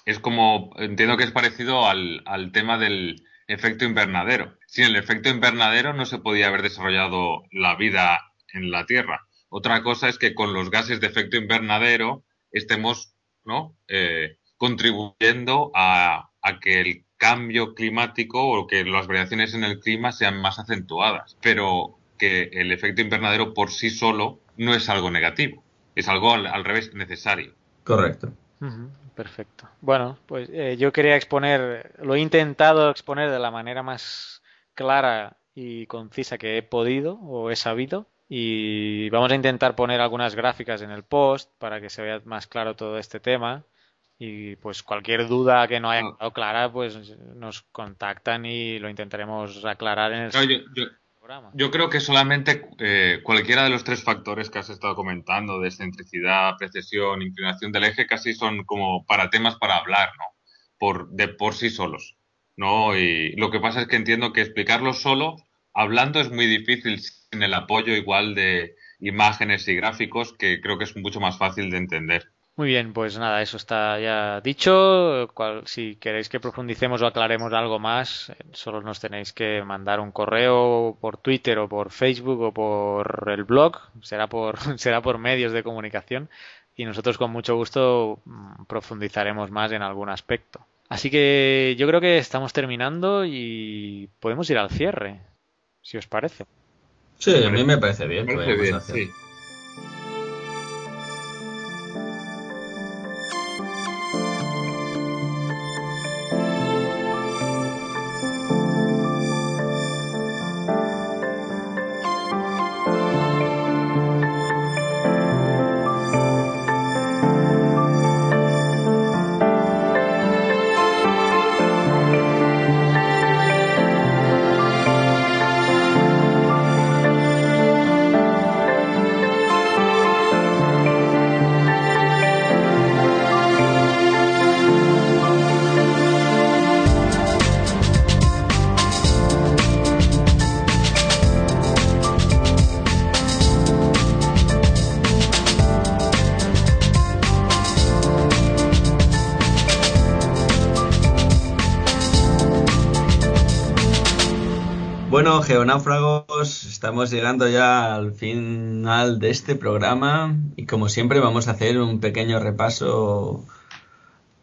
es como, entiendo que es parecido al, al tema del efecto invernadero. Sin el efecto invernadero no se podía haber desarrollado la vida en la Tierra. Otra cosa es que con los gases de efecto invernadero estemos ¿no? Eh, contribuyendo a, a, que el cambio climático o que las variaciones en el clima sean más acentuadas. Pero que el efecto invernadero por sí solo no es algo negativo. Es algo al, al revés necesario. Correcto. Uh -huh. Perfecto. Bueno, pues eh, yo quería exponer, lo he intentado exponer de la manera más clara y concisa que he podido o he sabido. Y vamos a intentar poner algunas gráficas en el post para que se vea más claro todo este tema. Y pues cualquier duda que no haya quedado clara, pues nos contactan y lo intentaremos aclarar en el no, yo, yo, programa. Yo creo que solamente eh, cualquiera de los tres factores que has estado comentando, de excentricidad, precesión, inclinación del eje, casi son como para temas para hablar, ¿no? Por, de por sí solos. ¿no? Y lo que pasa es que entiendo que explicarlo solo, hablando, es muy difícil sin el apoyo igual de imágenes y gráficos, que creo que es mucho más fácil de entender. Muy bien, pues nada, eso está ya dicho. si queréis que profundicemos o aclaremos algo más, solo nos tenéis que mandar un correo por Twitter o por Facebook o por el blog. Será por, [LAUGHS] será por medios de comunicación y nosotros con mucho gusto mm, profundizaremos más en algún aspecto. Así que yo creo que estamos terminando y podemos ir al cierre, si os parece. Sí, a mí me parece bien. Me parece bien, sí. Bueno, geonáufragos, estamos llegando ya al final de este programa y como siempre vamos a hacer un pequeño repaso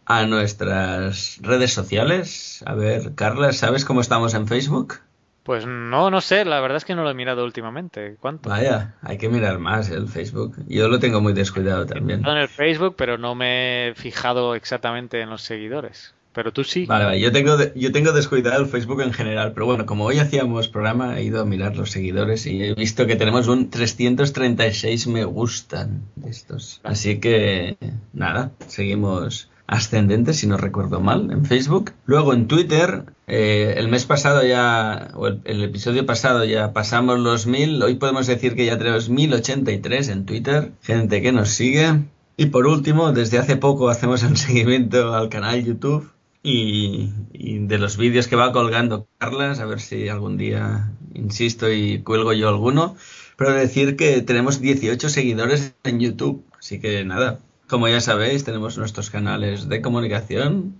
a nuestras redes sociales. A ver, Carla, ¿sabes cómo estamos en Facebook? Pues no, no sé, la verdad es que no lo he mirado últimamente. ¿Cuánto? Vaya, hay que mirar más el Facebook. Yo lo tengo muy descuidado también. en el Facebook, pero no me he fijado exactamente en los seguidores pero tú sí. Vale, vale, yo tengo, yo tengo descuidado el Facebook en general, pero bueno, como hoy hacíamos programa, he ido a mirar los seguidores y he visto que tenemos un 336 me gustan estos. Así que, nada, seguimos ascendentes, si no recuerdo mal, en Facebook. Luego en Twitter, eh, el mes pasado ya, o el, el, episodio pasado ya pasamos los mil, hoy podemos decir que ya tenemos 1083 en Twitter, gente que nos sigue. Y por último, desde hace poco hacemos un [LAUGHS] seguimiento al canal YouTube y, de los vídeos que va colgando Carlas, a ver si algún día insisto y cuelgo yo alguno, pero decir que tenemos 18 seguidores en YouTube, así que nada, como ya sabéis, tenemos nuestros canales de comunicación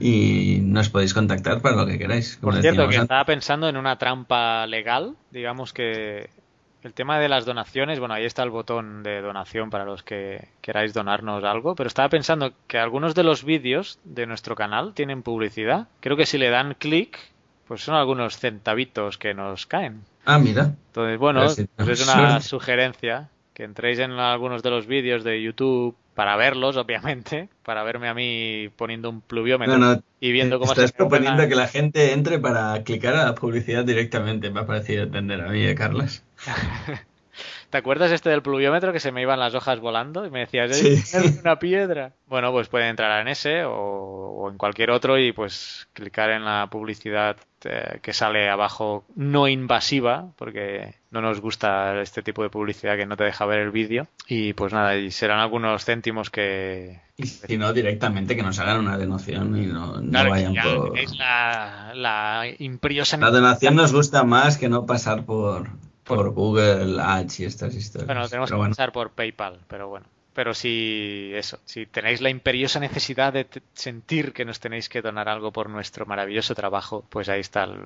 y nos podéis contactar para lo que queráis. Por cierto, que estaba pensando en una trampa legal, digamos que el tema de las donaciones, bueno, ahí está el botón de donación para los que queráis donarnos algo, pero estaba pensando que algunos de los vídeos de nuestro canal tienen publicidad. Creo que si le dan clic, pues son algunos centavitos que nos caen. Ah, mira. Entonces, bueno, pues es una sugerencia que entréis en algunos de los vídeos de YouTube para verlos, obviamente, [LAUGHS] para verme a mí poniendo un pluviómetro y viendo cómo estás se proponiendo que la gente entre para clicar a la publicidad directamente, me ha parecido entender a mí, ¿eh, Carlos? [LAUGHS] ¿Te acuerdas este del pluviómetro que se me iban las hojas volando y me decías, sí. una piedra? [LAUGHS] Bueno, pues pueden entrar en ese o, en cualquier otro y pues clicar en la publicidad eh, que sale abajo no invasiva, porque no nos gusta este tipo de publicidad que no te deja ver el vídeo. Y pues nada, y serán algunos céntimos que... Y si no, directamente que nos hagan una donación y no, vayan por... La, la imperiosa... La donación nos gusta más que no pasar por por, Google Ads y estas historias. Bueno, tenemos que pasar por PayPal, pero bueno. Pero si eso, si tenéis la imperiosa necesidad de sentir que nos tenéis que donar algo por nuestro maravilloso trabajo, pues ahí está el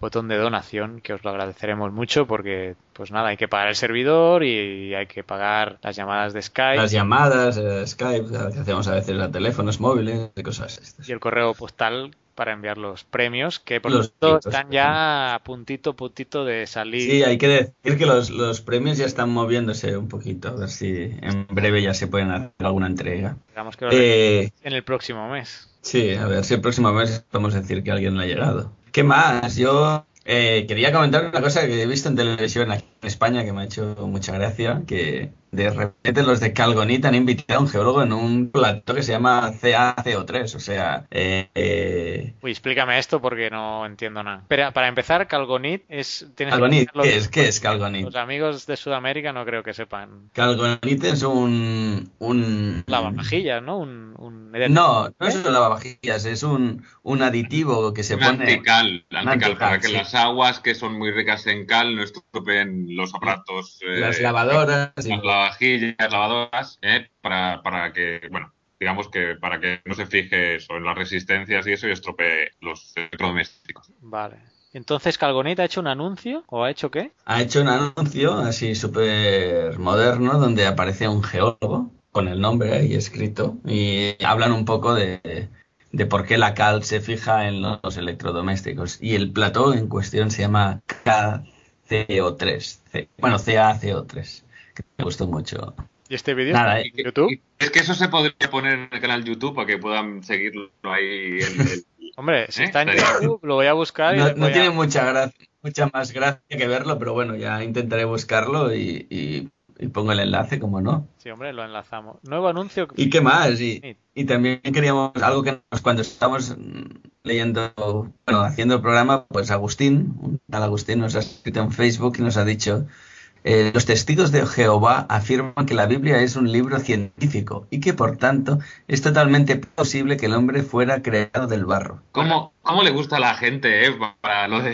botón de donación, que os lo agradeceremos mucho porque, pues nada, hay que pagar el servidor y hay que pagar las llamadas de Skype. Las llamadas, eh, Skype, que hacemos a veces a teléfonos móviles y cosas estas. Y el correo postal para enviar los premios, que por cierto están ya a puntito, puntito de salir. Sí, hay que decir que los, los, premios ya están moviéndose un poquito, a ver si en breve ya se pueden hacer alguna entrega. Digamos que eh, en el próximo mes. Sí, a ver si el próximo mes podemos decir que alguien le ha llegado. ¿Qué más? Yo eh, quería comentar una cosa que he visto en televisión aquí en España que me ha hecho mucha gracia, que de repente los de Calgonit han invitado a un geólogo en un plato que se llama CaCO3, o sea... Eh, eh, Uy, explícame esto porque no entiendo nada. Pero para empezar, Calgonit es... tienes Calgonit, ¿qué es, ¿qué es Calgonit? Los amigos de Sudamérica no creo que sepan. Calgonit es un... un Lavavajillas, ¿no? Un, un- No, no es ¿Eh? un lavavajillas, es un, un aditivo que se Un pone... antical, Un antical, antical, para que sí. las aguas que son muy ricas en cal no estropeen los aparatos. eh, Las lavadoras y- Las lavavajillas, lavadoras, eh, para, para que, bueno, digamos que para que no se fije eso en las resistencias y eso y estropee los electrodomésticos. Vale. Entonces, Calgonit ha hecho un anuncio o ha hecho qué? ha hecho un anuncio así súper moderno donde aparece un geólogo con el nombre ahí escrito y hablan un poco de, de por qué la cal se fija en los electrodomésticos. Y el plató en cuestión se llama KCO3, C- bueno, CaCO3, que me gustó mucho. ¿Y este vídeo Nada, está eh, en YouTube? Es que eso se podría poner en el canal YouTube para que puedan seguirlo ahí. en el- [LAUGHS] Hombre, si ¿Eh? está en YouTube, lo voy a buscar y No, no a- tiene mucha gracia, mucha más gracia que verlo, pero bueno, ya intentaré buscarlo y, y- y pongo el enlace, como no. Sí, hombre, lo enlazamos. Nuevo anuncio. ¿Y qué más? Y, y también queríamos algo que nos- cuando estamos leyendo, bueno, haciendo el programa, pues Agustín, un tal Agustín nos ha escrito en Facebook y nos ha dicho, eh, los testigos de Jehová afirman que la Biblia es un libro científico y que por tanto es totalmente posible que el hombre fuera creado del barro. ¿Cómo, ¿Cómo le gusta a la gente, eh? Para lo de.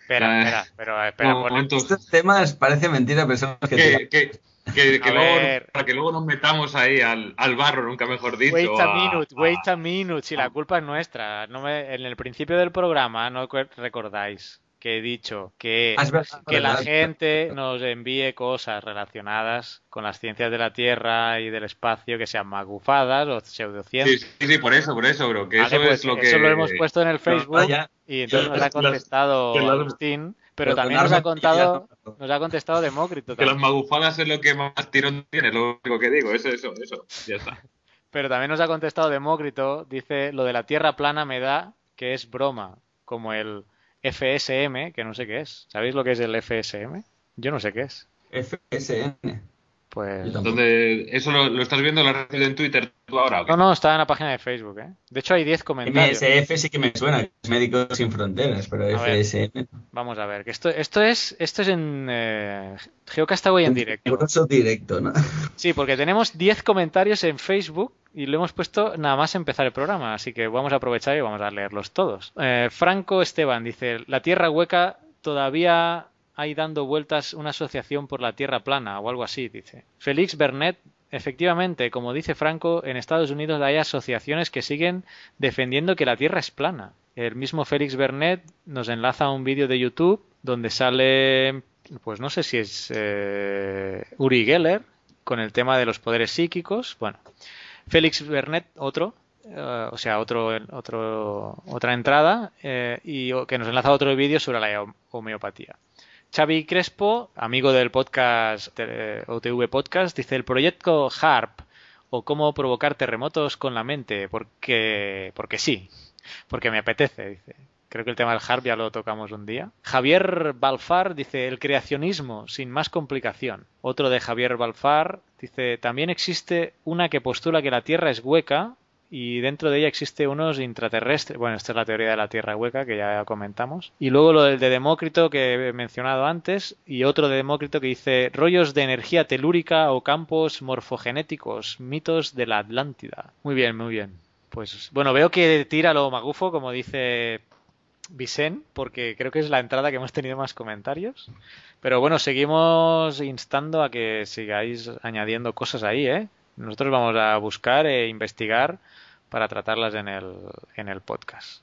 Espera, [LAUGHS] espera, pero espera. Momentos Estos temas parece mentira, pero son los que... que, que, que, que A luego, para que luego nos metamos ahí al, al barro, nunca mejor dicho. Wait a a- minute, a- wait a minute. Si la culpa es nuestra. No me- en el principio del programa, no recordáis que he dicho que, Ah, que la gente nos envíe cosas relacionadas con las ciencias de la Tierra y del espacio que sean magufadas o Sí, pseudociencias. sí, sí, por eso, por eso, bro. Que Vale, eso pues es lo que. eso lo hemos puesto en el Facebook y entonces nos ha contestado las- Agustín, pero Pero también nos ha contado, nos ha contestado Demócrito Que las magufadas es lo que más tirón tiene, lo único que digo. Eso, eso, eso. Ya está. [LAUGHS] Pero también nos ha contestado Demócrito, dice, lo de la Tierra plana me da que es broma, como el FSM, que no sé qué es. ¿Sabéis lo que es el FSM? Yo no sé qué es. FSN. Pues... Entonces, ¿eso lo, lo estás viendo? ¿Lo has recibido en Twitter tú ahora? o qué? No, no, está en la página de Facebook, ¿eh? De hecho hay 10 comentarios. MSF sí que me suena, Médicos Sin Fronteras, pero A ver. FSN... Vamos a ver, que esto, esto es esto es en eh, Geocastaway en directo. Directo, ¿no? Sí, porque tenemos 10 comentarios en Facebook y lo hemos puesto nada más empezar el programa, así que vamos a aprovechar y vamos a leerlos todos. Eh, Franco Esteban dice, la Tierra hueca todavía hay dando vueltas una asociación por la Tierra plana o algo así, dice. Félix Bernet, efectivamente, como dice Franco, en Estados Unidos hay asociaciones que siguen defendiendo que la Tierra es plana. El mismo Félix Bernet nos enlaza a un vídeo de YouTube donde sale, pues no sé si es eh, Uri Geller, con el tema de los poderes psíquicos. Bueno, Félix Bernet, otro, eh, o sea, otro, otra entrada, eh, y que nos enlaza a otro vídeo sobre la hom- homeopatía. Xavi Crespo, amigo del podcast eh, OTV Podcast, dice el proyecto HARP o cómo provocar terremotos con la mente, porque, porque sí, porque me apetece, dice. Creo que el tema del HARP ya lo tocamos un día. Javier Balfar dice el creacionismo sin más complicación. Otro de Javier Balfar dice también existe una que postula que la Tierra es hueca y dentro de ella existe unos intraterrestres. Bueno, esta es la teoría de la Tierra hueca que ya comentamos. Y luego lo del de Demócrito que he mencionado antes y otro de Demócrito que dice rollos de energía telúrica o campos morfogenéticos, mitos de la Atlántida. Muy bien, muy bien. Pues bueno, veo que tira lo magufo, como dice Vicen, porque creo que es la entrada que hemos tenido más comentarios. Pero bueno, seguimos instando a que sigáis añadiendo cosas ahí, ¿eh? Nosotros vamos a buscar e investigar para tratarlas en el, en el podcast.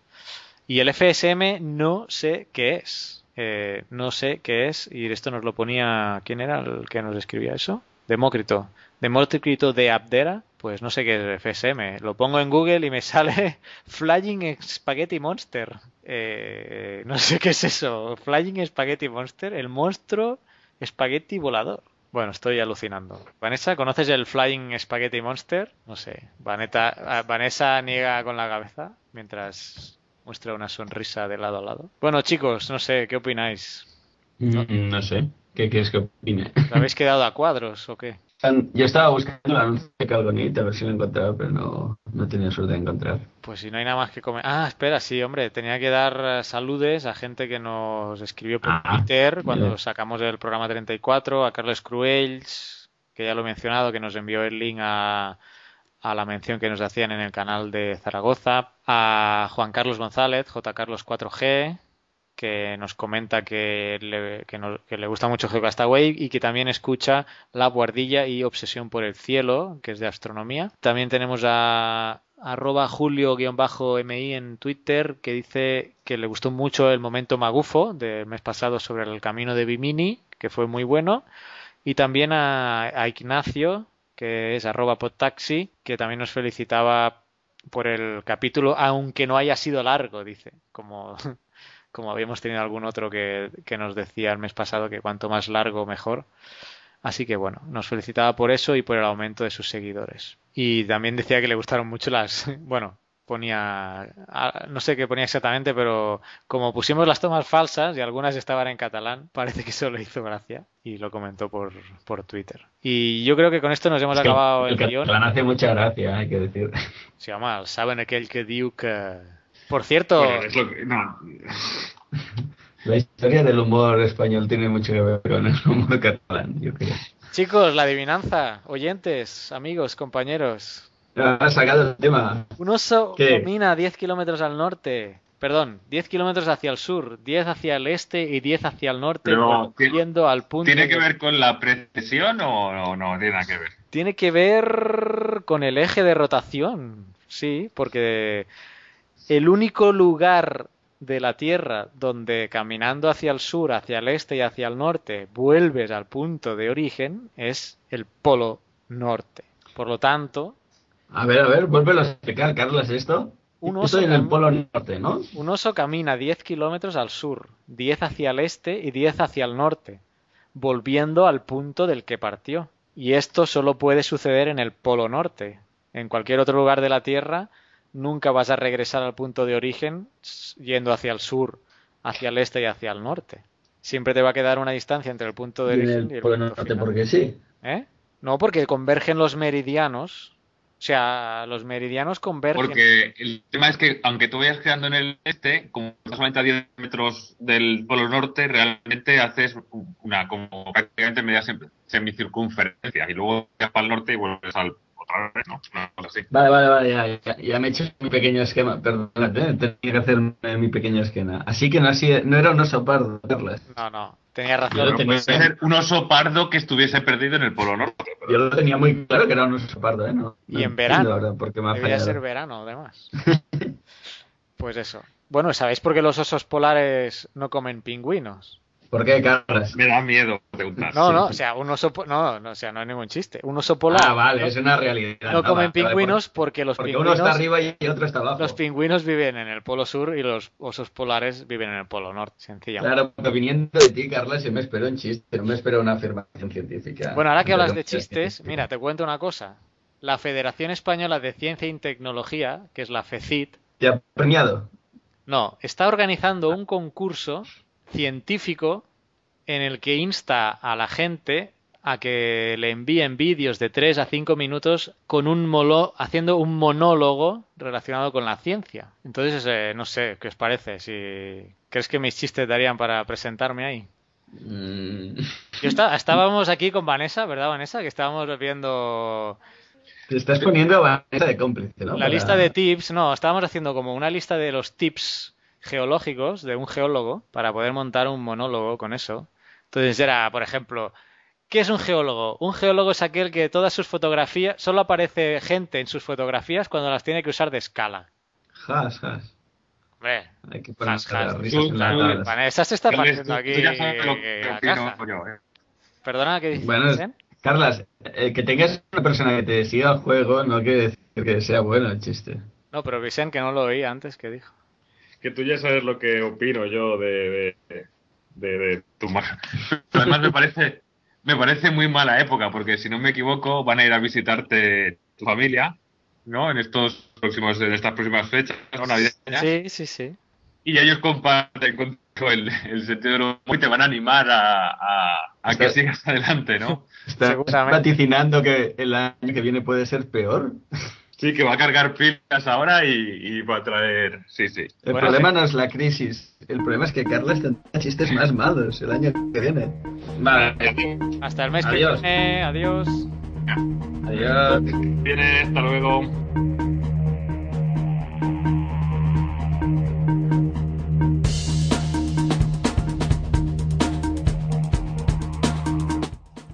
Y el FSM no sé qué es. Eh, no sé qué es. Y esto nos lo ponía. ¿Quién era el que nos escribía eso? Demócrito. Demócrito de Abdera. Pues no sé qué es FSM. Lo pongo en Google y me [LAUGHS] sale Flying Spaghetti Monster. Eh, no sé qué es eso. Flying Spaghetti Monster. El monstruo espagueti volador. Bueno, estoy alucinando. Vanessa, ¿conoces el Flying Spaghetti Monster? No sé. Vaneta- ah, Vanessa niega con la cabeza mientras muestra una sonrisa de lado a lado. Bueno, chicos, no sé, ¿qué opináis? Mm, No sé. ¿Qué quieres que opine? ¿Os habéis quedado a cuadros o qué? Yo estaba buscando el anuncio de Calgonita a ver si lo encontraba, pero no, no tenía suerte de encontrar. Pues si no hay nada más que comer. Ah, espera, sí, hombre, tenía que dar eh, saludes a gente que nos escribió por Ah, Twitter cuando bien. sacamos el programa 34, a Carlos Cruels, que ya lo he mencionado, que nos envió el link a, a la mención que nos hacían en el canal de Zaragoza, a Juan Carlos González, J. Carlos 4G, que nos comenta que le, gusta mucho GeoCastaway y que también escucha La Guardilla y Obsesión por el Cielo, que es de astronomía. También tenemos a arroba julio-mi en Twitter que dice que le gustó mucho el momento magufo del mes pasado sobre el camino de Bimini, que fue muy bueno. Y también a, a Ignacio, que es arroba podtaxi, que también nos felicitaba por el capítulo, aunque no haya sido largo, dice, como, como habíamos tenido algún otro que, que nos decía el mes pasado que cuanto más largo mejor. Así que bueno, nos felicitaba por eso y por el aumento de sus seguidores. Y también decía que le gustaron mucho las, [LAUGHS] bueno, ponía, no sé qué ponía exactamente, pero como pusimos las tomas falsas y algunas estaban en catalán, [LAUGHS] parece que eso le hizo gracia y lo comentó por, por Twitter. Y yo creo que con esto nos hemos Es acabado el el guion. catalán hace mucha gracia, hay que decir. Sí, saben que diu que... Por cierto, Bueno, es lo que- no. [LAUGHS] La historia del humor español tiene mucho que ver con el humor catalán, yo creo. chicos, la adivinanza, oyentes, amigos, compañeros. Has sacado el tema. Un oso ¿Qué? camina 10 kilómetros al norte. Perdón, 10 kilómetros hacia el sur, 10 hacia el este y 10 hacia el norte, Pero, volviendo al punto. ¿Tiene que de- ver con la precesión o no, no tiene nada que ver? Tiene que ver con el eje de rotación, sí, porque el único lugar de la Tierra donde caminando hacia el sur, hacia el este y hacia el norte vuelves al punto de origen es el polo norte. Por lo tanto, A ver, a ver, vuélvelo a explicar, Carlos, esto. Un oso Estoy en el polo norte, ¿no? un oso camina 10 kilómetros al sur, 10 hacia el este y 10 hacia el norte, volviendo al punto del que partió. Y esto solo puede suceder en el polo norte. En cualquier otro lugar de la Tierra nunca vas a regresar al punto de origen yendo hacia el sur, hacia el este y hacia el norte. Siempre te va a quedar una distancia entre el punto de Y origen y el punto norte, final. porque sí. ¿Eh? No, porque convergen los meridianos. O sea, los meridianos convergen. Porque el tema es que, aunque tú vayas quedando en el este, como estás solamente a 10 metros del polo norte, realmente haces una como prácticamente media sem- semicircunferencia y luego vas para el norte y vuelves al otra vez, ¿no? Una cosa así. Vale, vale, vale, ya, ya, ya me he hecho mi pequeño esquema. Perdónate, tenía que hacer mi pequeño esquema. Así que no, así, no era un oso pardo, Carlos. No, no, tenía razón. Yo tenía- puede ser un oso pardo que estuviese perdido en el polo norte. pero- Yo lo tenía muy claro que era un oso pardo, ¿eh? No, Y no en verano. ahora por qué me ha Debería fallado. ser verano, además. [LAUGHS] Pues eso. Bueno, ¿sabéis por qué los osos polares no comen pingüinos? ¿Por qué, Carlos? Me da miedo preguntar. No, no, o sea, un oso no, no, o sea, no es ningún chiste. Un oso polar Ah, vale, no, es una realidad. no comen pingüinos porque los Porque pingüinos uno está arriba y el otro está abajo. los pingüinos viven en el polo sur y los osos polares viven en el polo norte, sencillamente. Claro, pero viniendo de ti, Carlos, yo me espero un chiste, no me espero una afirmación científica. Bueno, ahora que hablas de chistes, mira, te cuento una cosa. La Federación Española de Ciencia y Tecnología, que es la FECIT, ¿Te ha premiado? No, está organizando un concurso científico en el que insta a la gente a que le envíen vídeos de 3 a 5 minutos con un molo haciendo un monólogo relacionado con la ciencia. Entonces, eh, no sé, ¿qué os parece? Si crees que mis chistes darían para presentarme ahí. Mm, Yo está- [LAUGHS] estábamos aquí con Vanessa, ¿verdad, Vanessa? Que estábamos viendo Te estás poniendo a Vanessa de cómplice, ¿no? La Para- lista de tips, no, estábamos haciendo como una lista de los tips geológicos de un geólogo para poder montar un monólogo con eso. Entonces era, por ejemplo, ¿qué es un geólogo? Un geólogo es aquel que todas sus fotografías, solo aparece gente en sus fotografías cuando las tiene que usar de escala. Has, has. Hombre, Hay que poner has, risas en. Vanessa se está partiendo aquí tú ya sabes lo que opino caja. yo, ¿eh? Perdona, ¿qué dices? Bueno, Vicent? Carlas, eh, que tengas una persona que te siga el juego no quiere decir que sea bueno el chiste. No, pero Vicent, que no lo oí antes, ¿qué dijo? Que tú ya sabes lo que opino yo de, de, de, de tu mar- Además me parece, me parece muy mala época, porque si no me equivoco van a ir a visitarte tu familia, ¿no? En estos próximos, en estas próximas fechas, ¿no? Navideñas. Sí, sí, sí. Y ellos comparten el, el sentido del humor y te van a animar a, a, a que sigas [LAUGHS] adelante, ¿no? ¿Estás vaticinando que el año que viene puede ser peor? Sí, que va a cargar pilas ahora y, y va a traer. Sí, sí. El Bueno, problema no es la crisis. El problema es que Carlas tendrá chistes más malos el año que viene. Vale. Hasta el mes Adiós. que viene. Adiós. Adiós. Viene, hasta luego.